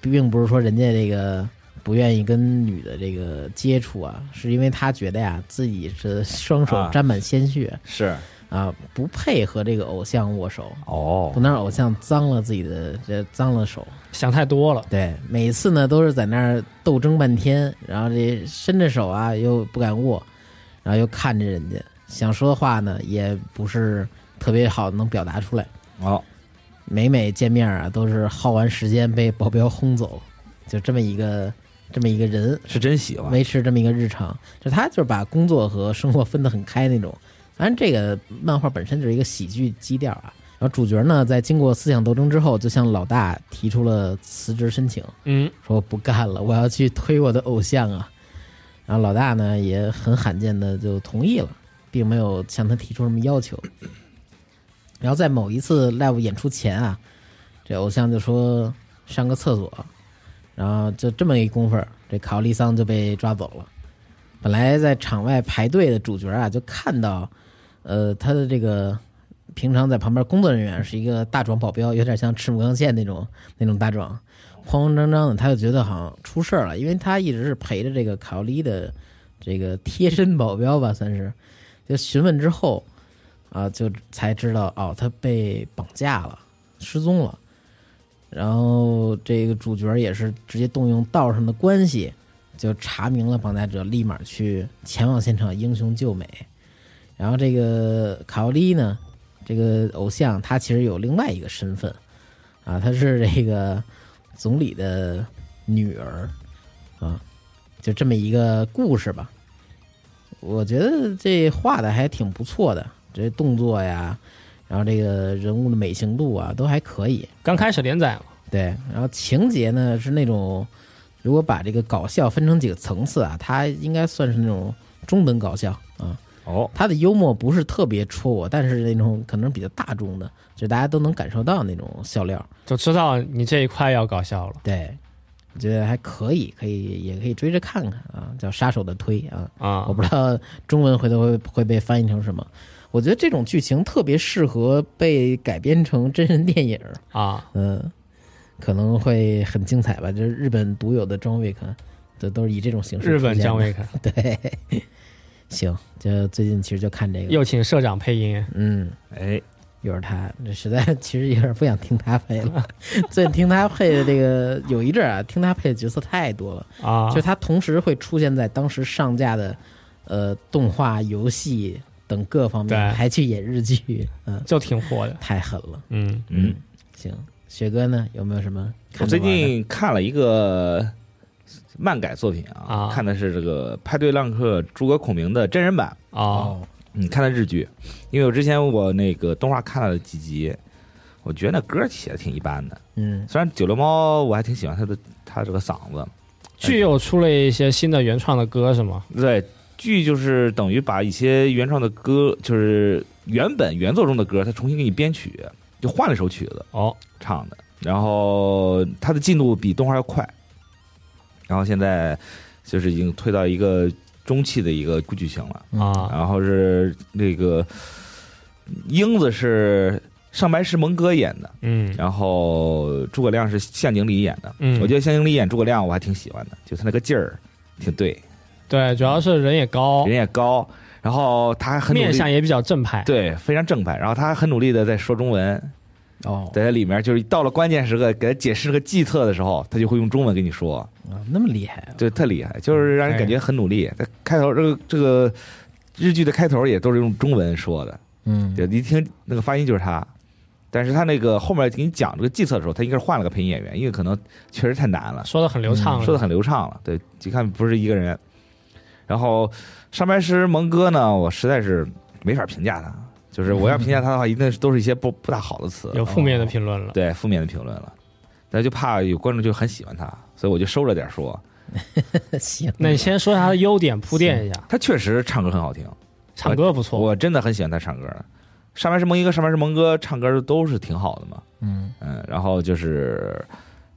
并不是说人家这个不愿意跟女的这个接触啊，是因为他觉得呀自己是双手啊沾满鲜血是啊，不配和这个偶像握手，哦不能让偶像脏了自己的这脏了手。想太多了。对，每次呢都是在那儿斗争半天，然后这伸着手啊又不敢握，然后又看着人家，想说的话呢也不是特别好能表达出来。哦每每见面啊都是耗完时间被保镖轰走，就这么一个这么一个人，是真喜欢维持这么一个日常。就他就是把工作和生活分得很开那种。反正这个漫画本身就是一个喜剧基调啊。然后主角呢，在经过思想斗争之后，就向老大提出了辞职申请。嗯，说不干了，我要去推我的偶像啊。然后老大呢也很罕见的就同意了，并没有向他提出什么要求。然后在某一次 live 演出前啊，这偶像就说上个厕所，然后就这么一功夫，这卡奥利桑就被抓走了。本来在场外排队的主角啊，就看到，呃，他的这个平常在旁边工作人员是一个大壮保镖，有点像赤木刚宪那种那种大壮，慌慌张张的，他就觉得好像出事儿了，因为他一直是陪着这个卡奥利的这个贴身保镖吧，算是。就询问之后，啊，就才知道哦，他被绑架了，失踪了。然后这个主角也是直接动用道上的关系，就查明了绑架者，立马去前往现场，英雄救美。然后这个卡奥利呢，这个偶像他其实有另外一个身份，啊，他是这个总理的女儿，啊，就这么一个故事吧。我觉得这画的还挺不错的，这动作呀，然后这个人物的美型度啊，都还可以。刚开始连载嘛，对，然后情节呢是那种，如果把这个搞笑分成几个层次啊，它应该算是那种中等搞笑啊。哦他的幽默不是特别戳我，但是那种可能比较大众的，就大家都能感受到那种笑料。就知道你这一块要搞笑了。对，我觉得还可以，可以也可以追着看看啊，叫《杀手的推》啊。啊我，不知道中文回头会会被翻译成什么。我觉得这种剧情特别适合被改编成真人电影，啊，嗯，可能会很精彩吧。就是日本独有的张卫克，这都是以这种形式。日本姜维克对，行，就最近其实就看这个，又请社长配音，嗯，哎又是他，这实在 其实有点不想听他配了。最近听他配的这个有一阵儿啊，听他配的角色太多了。啊，就他同时会出现在当时上架的呃动画、游戏等各方对面，还去演日剧，嗯，就挺火的。太狠了。嗯，嗯，行，雪哥呢有没有什么我最？近看了一个漫改作品啊，啊看的是这个派对浪客诸葛孔明的真人版。哦，你，嗯，看的日剧，因为我之前我那个动画看了几集，我觉得那歌写的挺一般的。嗯虽然九流猫我还挺喜欢他的他这个嗓子，剧又出了一些新的原创的歌是吗？对，剧就是等于把一些原创的歌，就是原本原作中的歌，他重新给你编曲，就换了一首曲子哦，唱的。然后它的进度比动画要快，然后现在就是已经推到一个中期的一个剧情了。啊，然后是那个英子是上白石萌歌演的，嗯然后诸葛亮是向井理演的。嗯，我觉得向井理演诸葛亮我还挺喜欢的，就他那个劲儿挺对，对，主要是人也高人，也高，然后他还很，面相也比较正派。对，非常正派。然后他还很努力的在说中文，哦，在里面就是到了关键时刻给他解释个计策的时候，他就会用中文跟你说，啊那么厉害啊！就特厉害，就是让人感觉很努力。他开头这个这个日剧的开头也都是用中文说的。嗯，对，一听那个发音就是他，但是他那个后面给你讲这个计策的时候，他应该是换了个配音演员，因为可能确实太难了，说的很流畅，说的很流畅了。对，一看不是一个人。然后上白石萌哥呢，我实在是没法评价他，就是我要评价他的话，一定是都是一些不不大好的词，有负面的评论了。对负面的评论了。但就怕有观众就很喜欢他，所以我就收着点说。行，那你先说他的优点，铺垫一下。他确实唱歌很好听，唱歌不错，我真的很喜欢他唱歌。上面是蒙一哥、上面是蒙哥唱歌都是挺好的嘛。嗯嗯，然后就是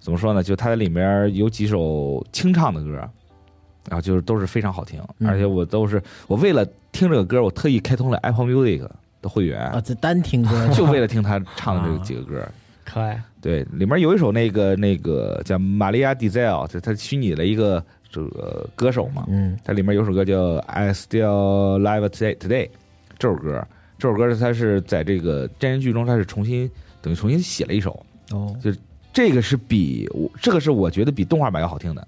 怎么说呢？就他在里面有几首清唱的歌，然后就是都是非常好听，嗯而且我都是我为了听这个歌，我特意开通了 Apple Music 的会员，啊，这单听歌 就为了 听他唱的这几个歌。可爱。对，里面有一首那个那个叫玛利亚·迪塞尔，就他虚拟了一个这个歌手嘛，嗯它里面有首歌叫《I Still Live Today》Today，这首歌，这首歌它是在这个真人剧中，它是重新等于重新写了一首，哦，就这个是比我这个是我觉得比动画版要好听的，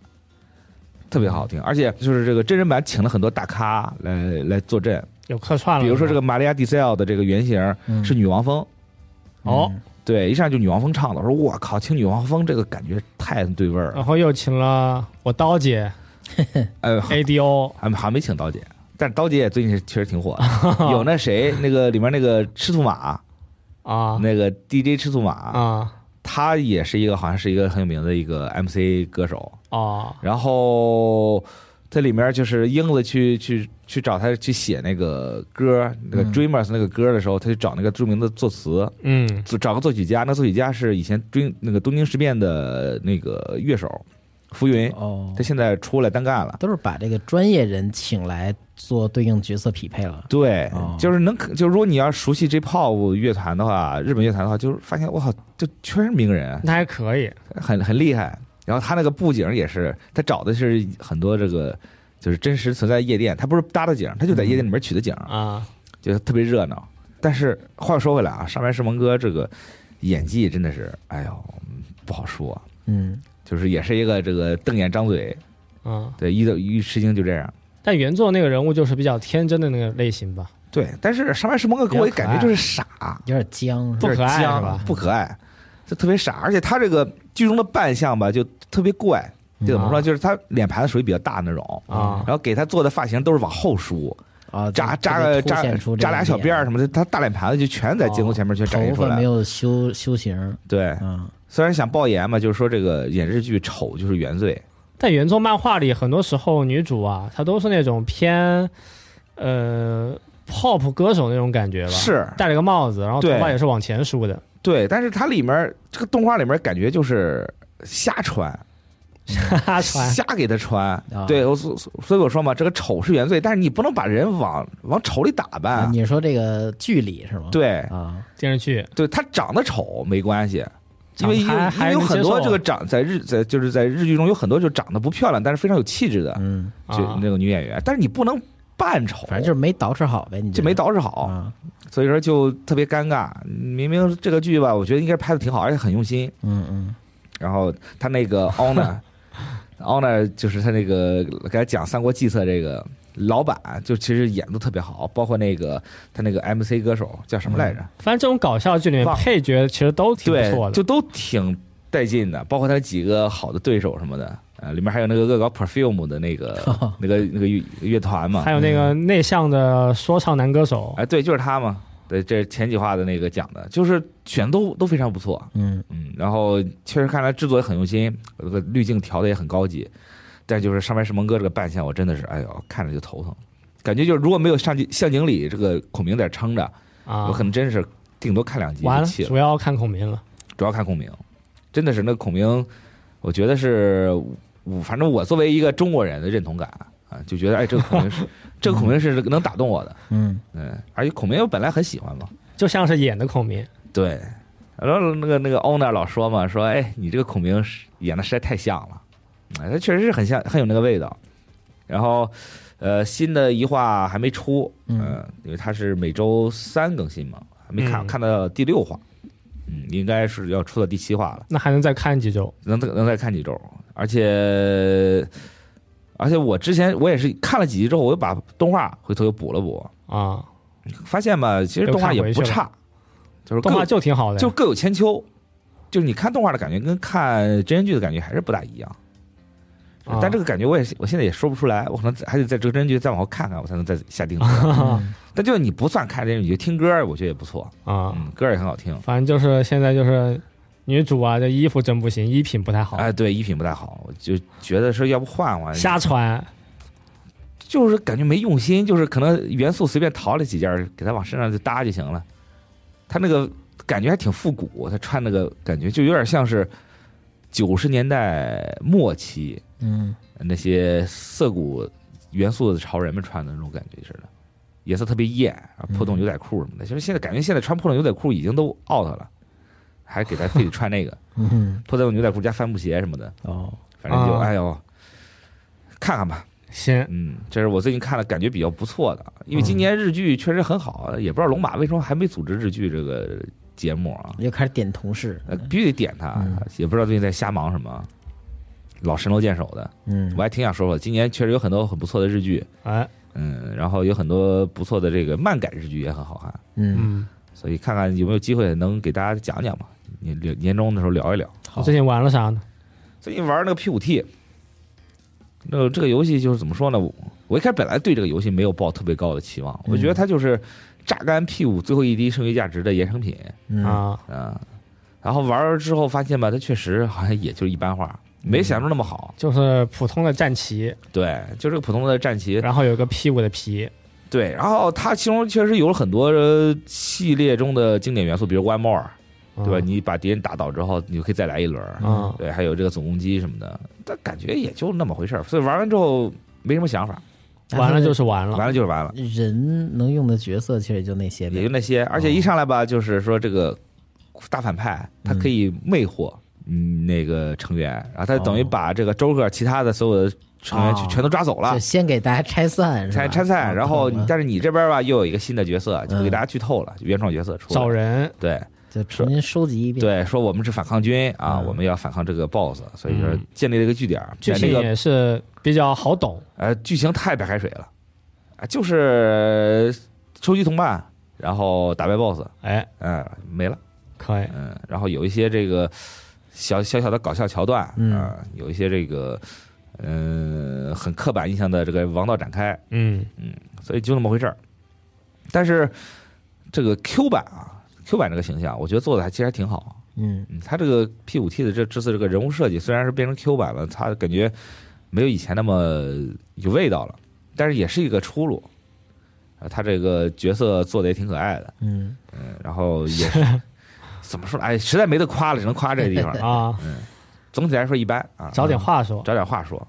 特别好听，而且就是这个真人版请了很多大咖来来坐镇，有客串了，比如说这个玛利亚·迪塞尔的这个原型嗯。是女王蜂，哦，对，一上就女王蜂唱的，我说我靠，请女王蜂这个感觉太对味儿了，然后又请了我刀姐呃，ADO 还还没请刀姐，但是刀姐也最近确实挺火的，有那谁那个里面那个赤兔马，啊。那个 DJ 赤兔马，啊。他也是一个好像是一个很有名的一个 MC 歌手，哦。然后这里面就是英子去去去找他去写那个歌，那个嗯。Dreamers 那个歌的时候，他就找那个著名的作词，嗯。就找个作曲家，那作曲家是以前追那个东京事变的那个乐手浮云，哦。他，现在出来单干了。都是把这个专业人请来做对应角色匹配了。对，哦。就是能，就如果你要熟悉 J-pop 乐团的话，日本乐团的话，就是发现我靠，就全是名人，那还可以。很很厉害。然后他那个布景也是，他找的是很多这个就是真实存在夜店，他不是搭的景，他就在夜店里面取的景，啊就特别热闹。但是话说回来啊，上白石萌哥这个演技真的是，哎呦，不好说，嗯，就是也是一个这个瞪眼张嘴，嗯，对，一的一吃惊就这样。但原作那个人物就是比较天真的那个类型吧，对，但是上白石萌哥给我一感觉就是傻，有点僵，不可爱僵是吧？不可爱，就特别傻，而且他这个剧中的扮相吧，就特别怪。就怎么说，啊就是他脸盘子属于比较大那种，啊。然后给他做的发型都是往后梳，啊，扎扎个扎扎俩小辫儿什么的，他大脸盘子就全在镜头前面全展现出来。头发没有修修型，对，啊，虽然想爆颜嘛，就是说这个演日剧丑就是原罪，但原作漫画里很多时候女主啊，她都是那种偏呃 pop 歌手那种感觉吧，是。戴了个帽子，然后头发也是往前梳的，对，但是它里面这个动画里面感觉就是瞎穿，瞎穿瞎给他穿。啊对，我所所以我说嘛，这个丑是原罪，但是你不能把人往往丑里打啊扮。你说这个剧里是吗？对，啊，电视剧对他长得丑没关系，因为因为还有很多这个长在日在就是在日剧中有很多就长得不漂亮，但是非常有气质的嗯，就啊那个女演员，但是你不能扮丑，反正就是没捯饬好呗，你就没捯饬好，啊，所以说就特别尴尬。明明这个剧吧，我觉得应该拍的挺好，而且很用心。嗯嗯然后他那个 honor honor 就是他那个给他讲《三国计策》这个老板，就其实演的特别好，包括那个他那个 MC 歌手叫什么来着？反正这种搞笑剧里面配角其实都挺不错，的，就都挺带劲的，包括他几个好的对手什么的。呃，里面还有那个恶搞 perfume 的那个 那个那个乐乐团嘛。还，有那个内向的说唱男歌手，哎，对，就是他嘛。对，这是前几话的那个讲的，就是选都都非常不错，嗯。嗯，然后确实看来制作也很用心，这个滤镜调的也很高级，但就是上面是蒙哥这个扮相，我真的是，哎呦，看着就头疼，感觉就是如果没有上镜向井里这个孔明在撑着，啊。我可能真是顶多看两集完了。主。要看孔明了。主要看孔明，真的是那孔明，我觉得是，我反正我作为一个中国人的认同感啊，就觉得哎，这个孔明是 这个孔明是能打动我的，嗯嗯，而且孔明我本来很喜欢嘛，就像是演的孔明，对，然后那个那个 owner 老说嘛，说哎，你这个孔明是演的实在太像了，哎，他确实是很像，很有那个味道。然后，呃，新的一话还没出，嗯呃，因为他是每周三更新嘛，还没看、嗯看到第六话，嗯，应该是要出到第七话了。那还能再看几周？能再能再看几周，而且而且我之前我也是看了几集之后，我又把动画回头又补了补，啊，发现吧，其实动画也不差，就是动画就挺好的，就各有千秋，就是你看动画的感觉跟看真人剧的感觉还是不大一样。啊但这个感觉我也我现在也说不出来，我可能还得在这个真人剧再往后看看，我才能再下定 论。嗯但就是你不算看真人剧，听歌我觉得也不错，啊，嗯，歌也很好听。反正就是现在就是女主啊，这衣服真不行，衣品不太好，哎，对，衣品不太好，我就觉得说要不换换，瞎穿。就是感觉没用心，就是可能元素随便淘了几件，给他往身上就搭就行了。他那个感觉还挺复古，他穿那个感觉就有点像是九十年代末期嗯。那些涩谷元素的潮人们穿的那种感觉似的，颜色特别艳，啊破洞牛仔裤什么的。其实现在感觉现在穿破洞牛仔裤已经都 out 了，还给他自己穿那个 嗯，破带牛仔裤加帆布鞋什么的，哦，反正就啊。哎呦，看看吧，行，嗯，这是我最近看了感觉比较不错的，因为今年日剧确实很好，也不知道龙马为什么还没组织日剧这个节目啊，又开始点同事，呃，必须得点他嗯，也不知道最近在瞎忙什么，老神龙见首的，嗯。我还挺想说说，今年确实有很多很不错的日剧，哎，嗯，然后有很多不错的这个漫改日剧也很好看，嗯，嗯，所以看看有没有机会能给大家讲讲嘛，年年年终的时候聊一聊。好最近玩了啥呢？最近玩那个 P 五 T，那这个游戏就是怎么说呢？我我一开始本来对这个游戏没有抱特别高的期望，我觉得它就是榨干 P 五最后一滴剩余价值的衍生品嗯啊，啊。然后玩了之后发现吧，它确实好像也就是一般化，没想象中那么好。就是普通的战旗，对，就是个普通的战旗。然后有个 P 五的皮，对，然后它其中确实有了很多呃系列中的经典元素，比如 One More，对吧？嗯你把敌人打倒之后，你就可以再来一轮。嗯对，还有这个总攻击什么的，但感觉也就那么回事儿。所以玩完之后没什么想法，完了就是完了，完了就是完了，人能用的角色其实也就那些，也就那些。而且一上来吧，就是说这个大反派他可以魅惑嗯那个成员，然后他等于哦把这个周克其他的所有的成员哦全全都抓走了就。先给大家拆散，拆拆散，啊然后但是你这边吧又有一个新的角色，就嗯给大家剧透了，原创角色出来找人，对就重新收集一遍，对，说我们是反抗军啊，嗯。我们要反抗这个 BOSS，所以就是嗯。建立了一个据点儿。剧情也是比较好懂，呃，剧情太白开水了，啊，就是收集同伴，然后打败 BOSS，哎，嗯，没了，可以，嗯，然后有一些这个小小小的搞笑桥段，嗯啊，有一些这个嗯、很刻板印象的这个王道展开，嗯。嗯，所以就那么回事儿。但是这个 Q 版啊，Q 版这个形象，我觉得做的还其实还挺好。嗯嗯，它这个 P 五 T 的这这次这个人物设计虽然是变成 Q 版了，他感觉没有以前那么有味道了，但是也是一个出路。啊，他这个角色做的也挺可爱的，嗯嗯，然后也是 怎么说呢？哎，实在没得夸了，只能夸这个地方。啊，嗯总体来说一般啊，找点话说，找点话说，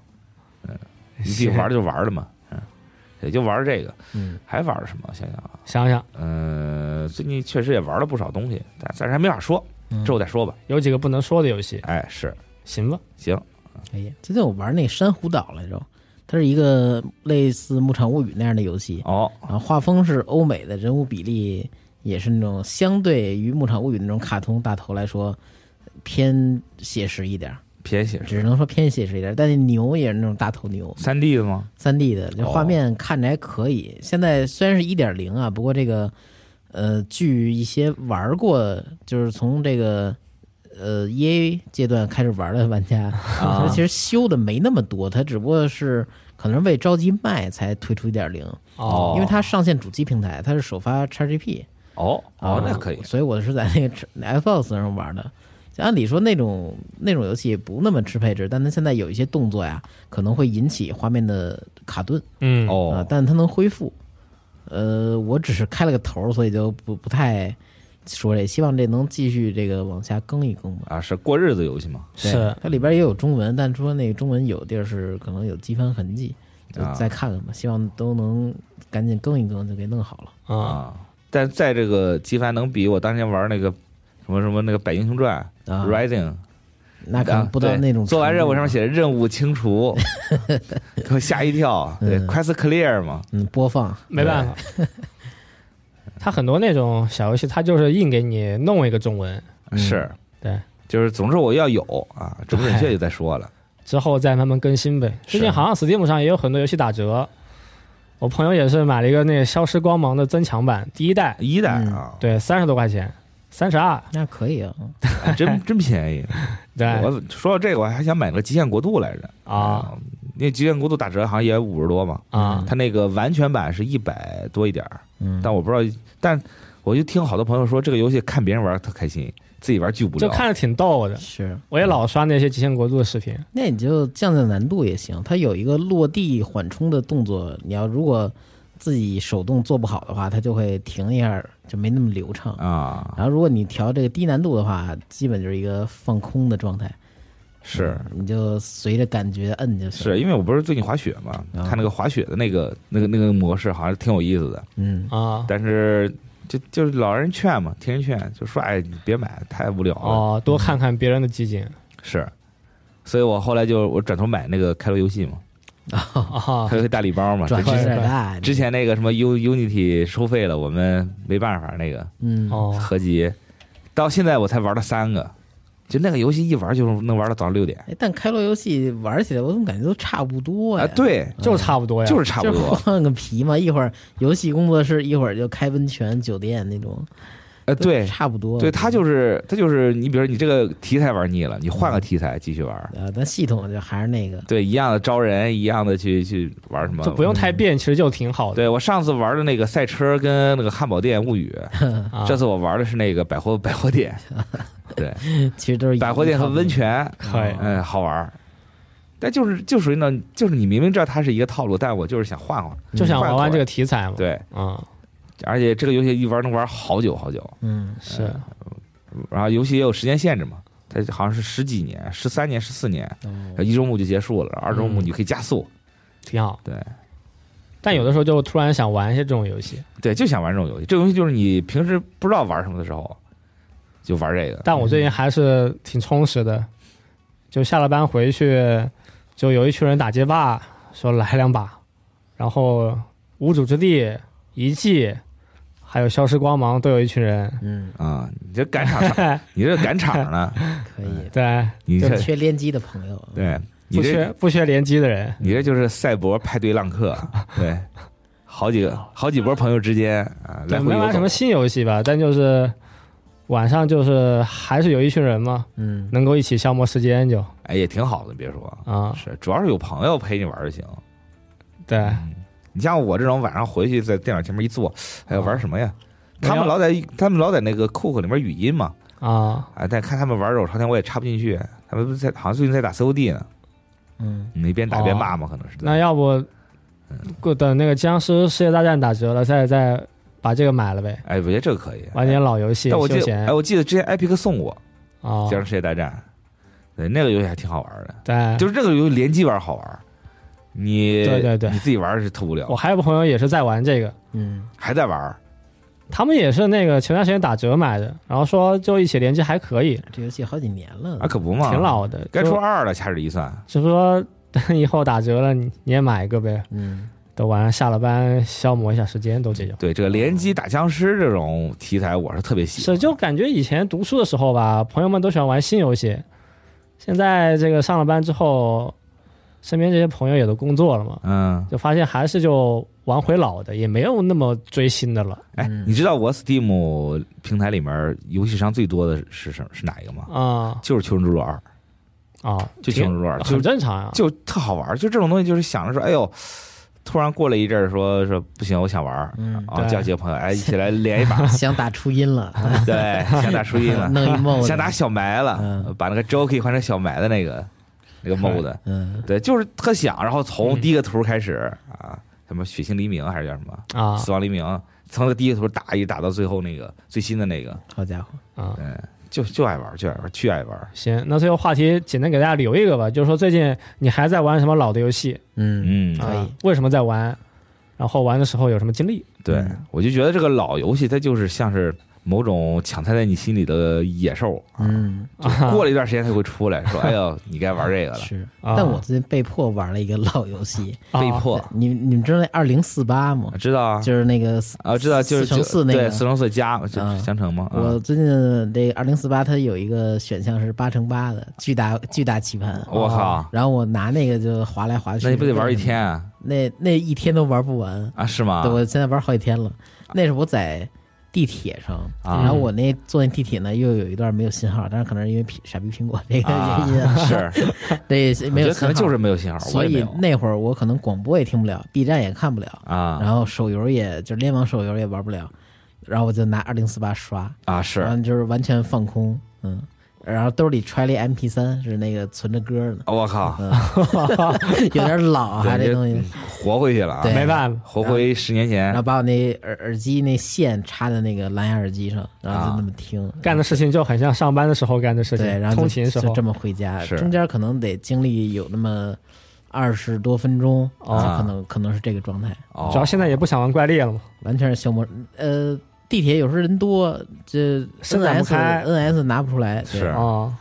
嗯，你自己行玩就玩了嘛，嗯，也就玩这个，嗯还玩什么？想想啊，想想嗯，最近确实也玩了不少东西，但暂时还没法说，嗯之后再说吧。有几个不能说的游戏，哎，是行吧？行，可以。最近我玩那珊瑚岛来着，它是一个类似《牧场物语》那样的游戏，哦，然后画风是欧美的，人物比例也是那种相对于《牧场物语》那种卡通大头来说偏写实一点儿，偏写是只能说偏写实一点儿。但是牛也是那种大头牛，三 D 的吗？三 D 的，这哦画面看着还可以。现在虽然是一点零啊，不过这个呃，据一些玩过，就是从这个呃 E A 阶段开始玩的玩家，啊其实修的没那么多，它只不过是可能为着急卖才推出一点零，哦因为它上线主机平台，它是首发 XGP 哦哦，啊那可以，所以我是在那个 Xbox 上玩的。就按理说那种那种游戏不那么吃配置，但它现在有一些动作呀，可能会引起画面的卡顿。嗯，啊哦，，但它能恢复。呃，我只是开了个头儿，所以就不不太说这，希望这能继续这个往下更一更吧。啊，是过日子游戏吗？是它里边也有中文，但说那个中文有地儿是可能有机翻痕迹，就啊再看看吧。希望都能赶紧更一更，就给弄好了。啊，啊，但在这个机翻能比我当年玩那个什么什么那个《百英雄传啊》Rising，那可能不到对那种做完任务上面，写着任务清除，给我吓一跳。对嗯，Quest Clear 嘛，嗯，播放，没办法。它很多那种小游戏，它就是硬给你弄一个中文，嗯是，对，就是总之我要有啊，准不准确就再说了。之后再慢慢更新呗。最近好像 Steam 上也有很多游戏打折，我朋友也是买了一个那个《消失光芒》的增强版第一代，一代嗯啊，对，三十多块钱，三十二，那可以啊。还 真真便宜。对我说到这个，我还想买个极限国度来着啊，那极限国度打折好像也五十多嘛。啊它那个完全版是一百多一点儿，嗯，但我不知道，但我就听好多朋友说这个游戏看别人玩特开心，自己玩巨无聊。就看着挺逗的。是，我也老刷那些极限国度的视频，那你就降降难度也行。它有一个落地缓冲的动作，你要如果自己手动做不好的话，它就会停一下，就没那么流畅。啊，然后如果你调这个低难度的话，基本就是一个放空的状态，是。你就随着感觉摁就行。是，因为我不是最近滑雪嘛，啊。看那个滑雪的那个那个那个模式好像挺有意思的，嗯。啊，但是就就是老人劝嘛，听人劝，就说哎，你别买，太无聊了。哦，多看看别人的集锦。是，所以我后来就我转头买那个开罗游戏嘛，啊开罗大礼包嘛。之转变有快点大。之前那个什么 U Unity 收费了，我们没办法那个嗯，哦，合集，到现在我才玩了三个，就那个游戏一玩就能玩到早上六点哎，但开罗游戏玩起来，我怎么感觉都差不多呀？啊，，对，就是差不多呀，就是差不多，换个皮嘛，一会儿游戏工作室，一会儿就开温泉酒店那种，呃，对，差不多。对，它就是它就是你，比如说你这个题材玩腻了，你换个题材继续玩，呃，但系统就还是那个，对，一样的招人，一样的去去玩什么，就不用太变，其实就挺好的。对我上次玩的那个赛车跟那个汉堡店物语，啊这次我玩的是那个百货百货店，对，其实都是百货店和温泉，可以嗯，好玩。但就是就属于那，就是你明明知道它是一个套路，但我就是想换换。就想玩玩这个个，题材嘛。对，啊，而且这个游戏一玩能玩好久好久，嗯，是然后游戏也有时间限制嘛，它好像是十几年、十三年、十四年，哦一周目就结束了，二周目嗯你可以加速。挺好。对但有的时候就突然想玩一些这种游戏，对，就想玩这种游戏。这种游戏就是你平时不知道玩什么的时候，就玩这个。但我最近还是挺充实的，就下了班回去，就有一群人打街霸，说来两把，然后无主之地、遗迹，还有消失光芒都有一群人。嗯，啊、你这赶场上，你这赶场呢？可以。对，你这缺联机的朋友，对，你不缺不缺联机的人，你这就是赛博派对浪客，对，好几个好几波朋友之间啊，对，来回游走没玩什么新游戏吧，但就是晚上就是还是有一群人嘛，嗯，能够一起消磨时间就哎，也挺好的，别说啊，是，主要是有朋友陪你玩就行。对，你像我这种晚上回去在电脑前面一坐，哎呀，玩什么呀？他们老在他们老在那个 Cook 里面语音嘛，啊，哎，但看他们玩《肉朝天》，我也插不进去。他们不是在好像最近在打 COD 呢，嗯，你一边打边骂嘛，可能是。那要不过等那个僵尸世界大战打折了，再再把这个买了呗，哎，我觉得这个可以。玩点老游戏但我记得，哎，我记得之前 Epic 送过啊《僵尸世界大战》，对，那个游戏还挺好玩的。对，就是这个游戏联机玩好玩，你对对对。你自己玩是特无聊我，还有个朋友也是在玩这个，嗯，还在玩。他们也是那个前段时间打折买的，然后说就一起联机还可以，这游戏好几年了。啊，，可不嘛，挺，老的，该就出二了，掐指一算。就说 等以后打折了，你你也买一个呗，嗯，等晚上下了班消磨一下时间，都这种。对这个联机打僵尸这种题材，我是特别喜欢。是，就感觉以前读书的时候吧，朋友们都喜欢玩新游戏，现在这个上了班之后，身边这些朋友也都工作了嘛，嗯，就发现还是就玩回老的，也没有那么追新的了。哎嗯，你知道我 Steam 平台里面游戏商最多的是什是哪一个吗？啊。就是《求生之路二》，啊，就《求生之路二》，就很正常啊。就特好玩。就这种东西，就是想着说，哎呦，突然过了一阵儿，说说不行，我想玩儿，嗯啊，对。叫几个朋友，哎，一起来连一把，想打初音了，对，想打初音了，弄一 mod，想打小埋了，嗯。把那个 Jockey 换成小埋的那个那个 mode，嗯，对，就是特想，然后从嗯第一个图开始啊，什么血腥黎明还是叫什么啊死亡黎明，从那个第一个图打一打到最后那个最新的那个，好家伙，啊，嗯，就就爱玩，就爱玩，巨爱玩，行，那最后话题简单给大家留一个吧，就是说最近你还在玩什么老的游戏？嗯，嗯，可以啊为什么在玩？然后玩的时候有什么经历？对嗯，我就觉得这个老游戏它就是像是某种抢菜在你心里的野兽，啊，嗯，就 过了一段时间它就会出来说，哎呦，你该玩这个了，是，啊。但我最近被迫玩了一个老游戏，被迫，你你们知道那二零四八吗？知道啊，就是那个啊，知道就是四乘四那个。对，四乘四加相乘嘛，啊。我最近这二零四八它有一个选项是八乘八的巨大巨大棋盘，我靠，然后我拿那个就划来划去，那你不得玩一天？啊？那那一天都玩不完，啊，是吗？对，我现在玩好几天了。那是我在地铁上，啊然后我那坐那地铁呢，又有一段没有信号，但是可能是因为苹傻逼苹果这个啊原因啊，是，对没有可能就是没有信号，所以那会儿我可能广播也听不了，B 站也看不了，啊。然后手游也就联网手游也玩不了，然后我就拿二零四八刷，啊是。然是，后就是完全放空，嗯，然后兜里揣了一 MP 三，是那个存着歌呢，我靠，嗯，有点老啊，这东西。活回去了啊，没办法，活回十年前。然后把我那耳耳机那线插在那个蓝牙耳机上，然后就那么听。干的事情就很像上班的时候干的事情，对，然后通勤时候。就这么回家，是。中间可能得经历有那么二十多分钟，哦就可能可能是这个状态，哦。主要现在也不想玩怪猎了嘛。完全是消磨。呃，地铁有时候人多，这伸展不 NS 开。NS 拿不出来，对。是哦，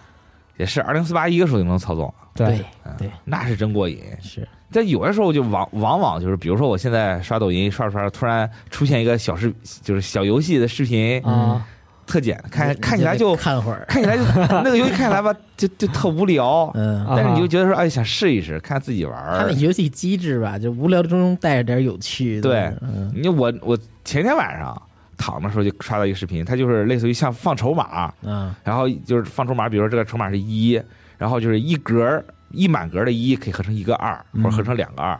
也是二零四八一个手机能操纵，对。嗯对。那是真过瘾。是，但有的时候就往往往就是，比如说我现在刷抖音刷着刷着，突然出现一个小视，就是小游戏的视频，啊，特简，看你看起来就得看会儿，看起来就 那个游戏看起来吧，就就特无聊。嗯，啊但是你就觉得说，哎，想试一试，看自己玩儿。游戏机制吧，就无聊中带着点有趣的，对。嗯。你我我前天晚上躺的时候就刷到一个视频，它就是类似于像放筹码，嗯。然后就是放筹码，比如说这个筹码是一，然后就是一格一满格的一可以合成一个二，或者合成两个二，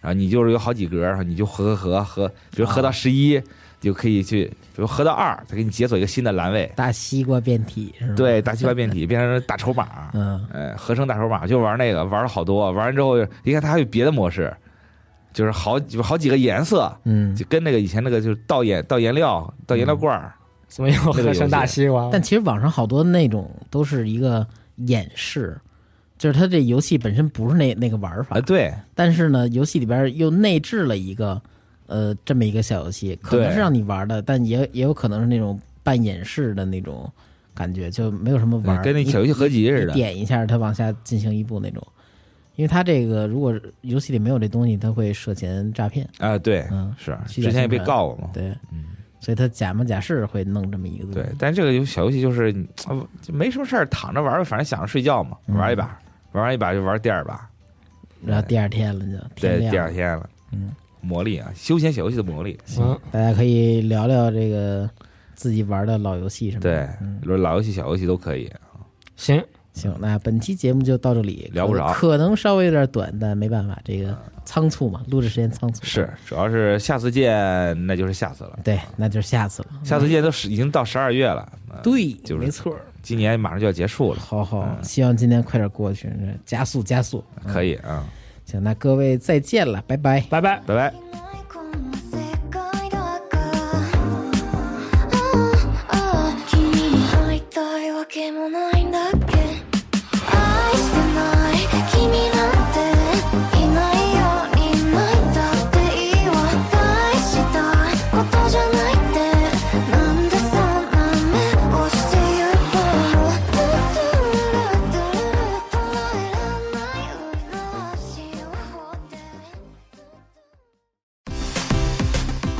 然后你就是有好几格，然后你就合合合合，比如合到十一、就可以去，比如合到二，再给你解锁一个新的栏位，大西瓜变体是吧？对，大西瓜变体 变成大筹码，嗯，哎，合成大筹码就玩那个，玩了好多，玩完之后一看它还有别的模式，就是好就好几个颜色，嗯，就跟那个以前那个就是倒颜倒颜料倒颜料罐儿，怎么有合成大西瓜？但其实网上好多那种都是一个演示，就是它这游戏本身不是那那个玩法。啊，，对，但是呢，游戏里边又内置了一个呃这么一个小游戏，可能是让你玩的，但也也有可能是那种半演示的那种感觉，就没有什么玩儿，跟那小游戏合集似的，点一下它往下进行一步那种。因为他这个如果游戏里没有这东西，他会涉嫌诈骗，啊，对，嗯，是之前也被告过嘛，对，嗯。所以他假模假式会弄这么一个。对，但这个游小游戏就是啊就没什么事儿，躺着玩儿，反正想着睡觉嘛，嗯玩一把，玩完一把就玩第二把，然后第二天了就天对，第二天了，嗯，魔力啊，休闲小游戏的魔力，行，大家可以聊聊这个自己玩的老游戏什么的。对，嗯，老游戏、小游戏都可以。行，行，那本期节目就到这里，聊不着可可能稍微有点短，但没办法，这个仓促嘛，录制时间仓促。是，主要是下次见，那就是下次了。对，那就是下次了。下次见都十已经到十二月了，呃对，就是没错。今年马上就要结束了，好好，嗯希望今年快点过去，加速加速。可以啊，行，那各位再见了，拜拜。拜拜。拜拜。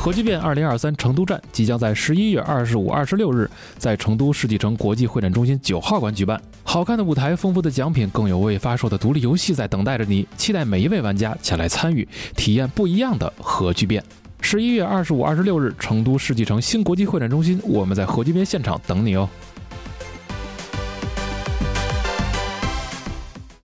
核聚变二零二三成都站即将在十一月二十五、二十六日在成都世纪城国际会展中心九号馆举办。好看的舞台、丰富的奖品，更有未发售的独立游戏在等待着你。期待每一位玩家前来参与，体验不一样的核聚变。十一月二十五、二十六日，成都世纪城新国际会展中心，我们在核聚变现场等你哦。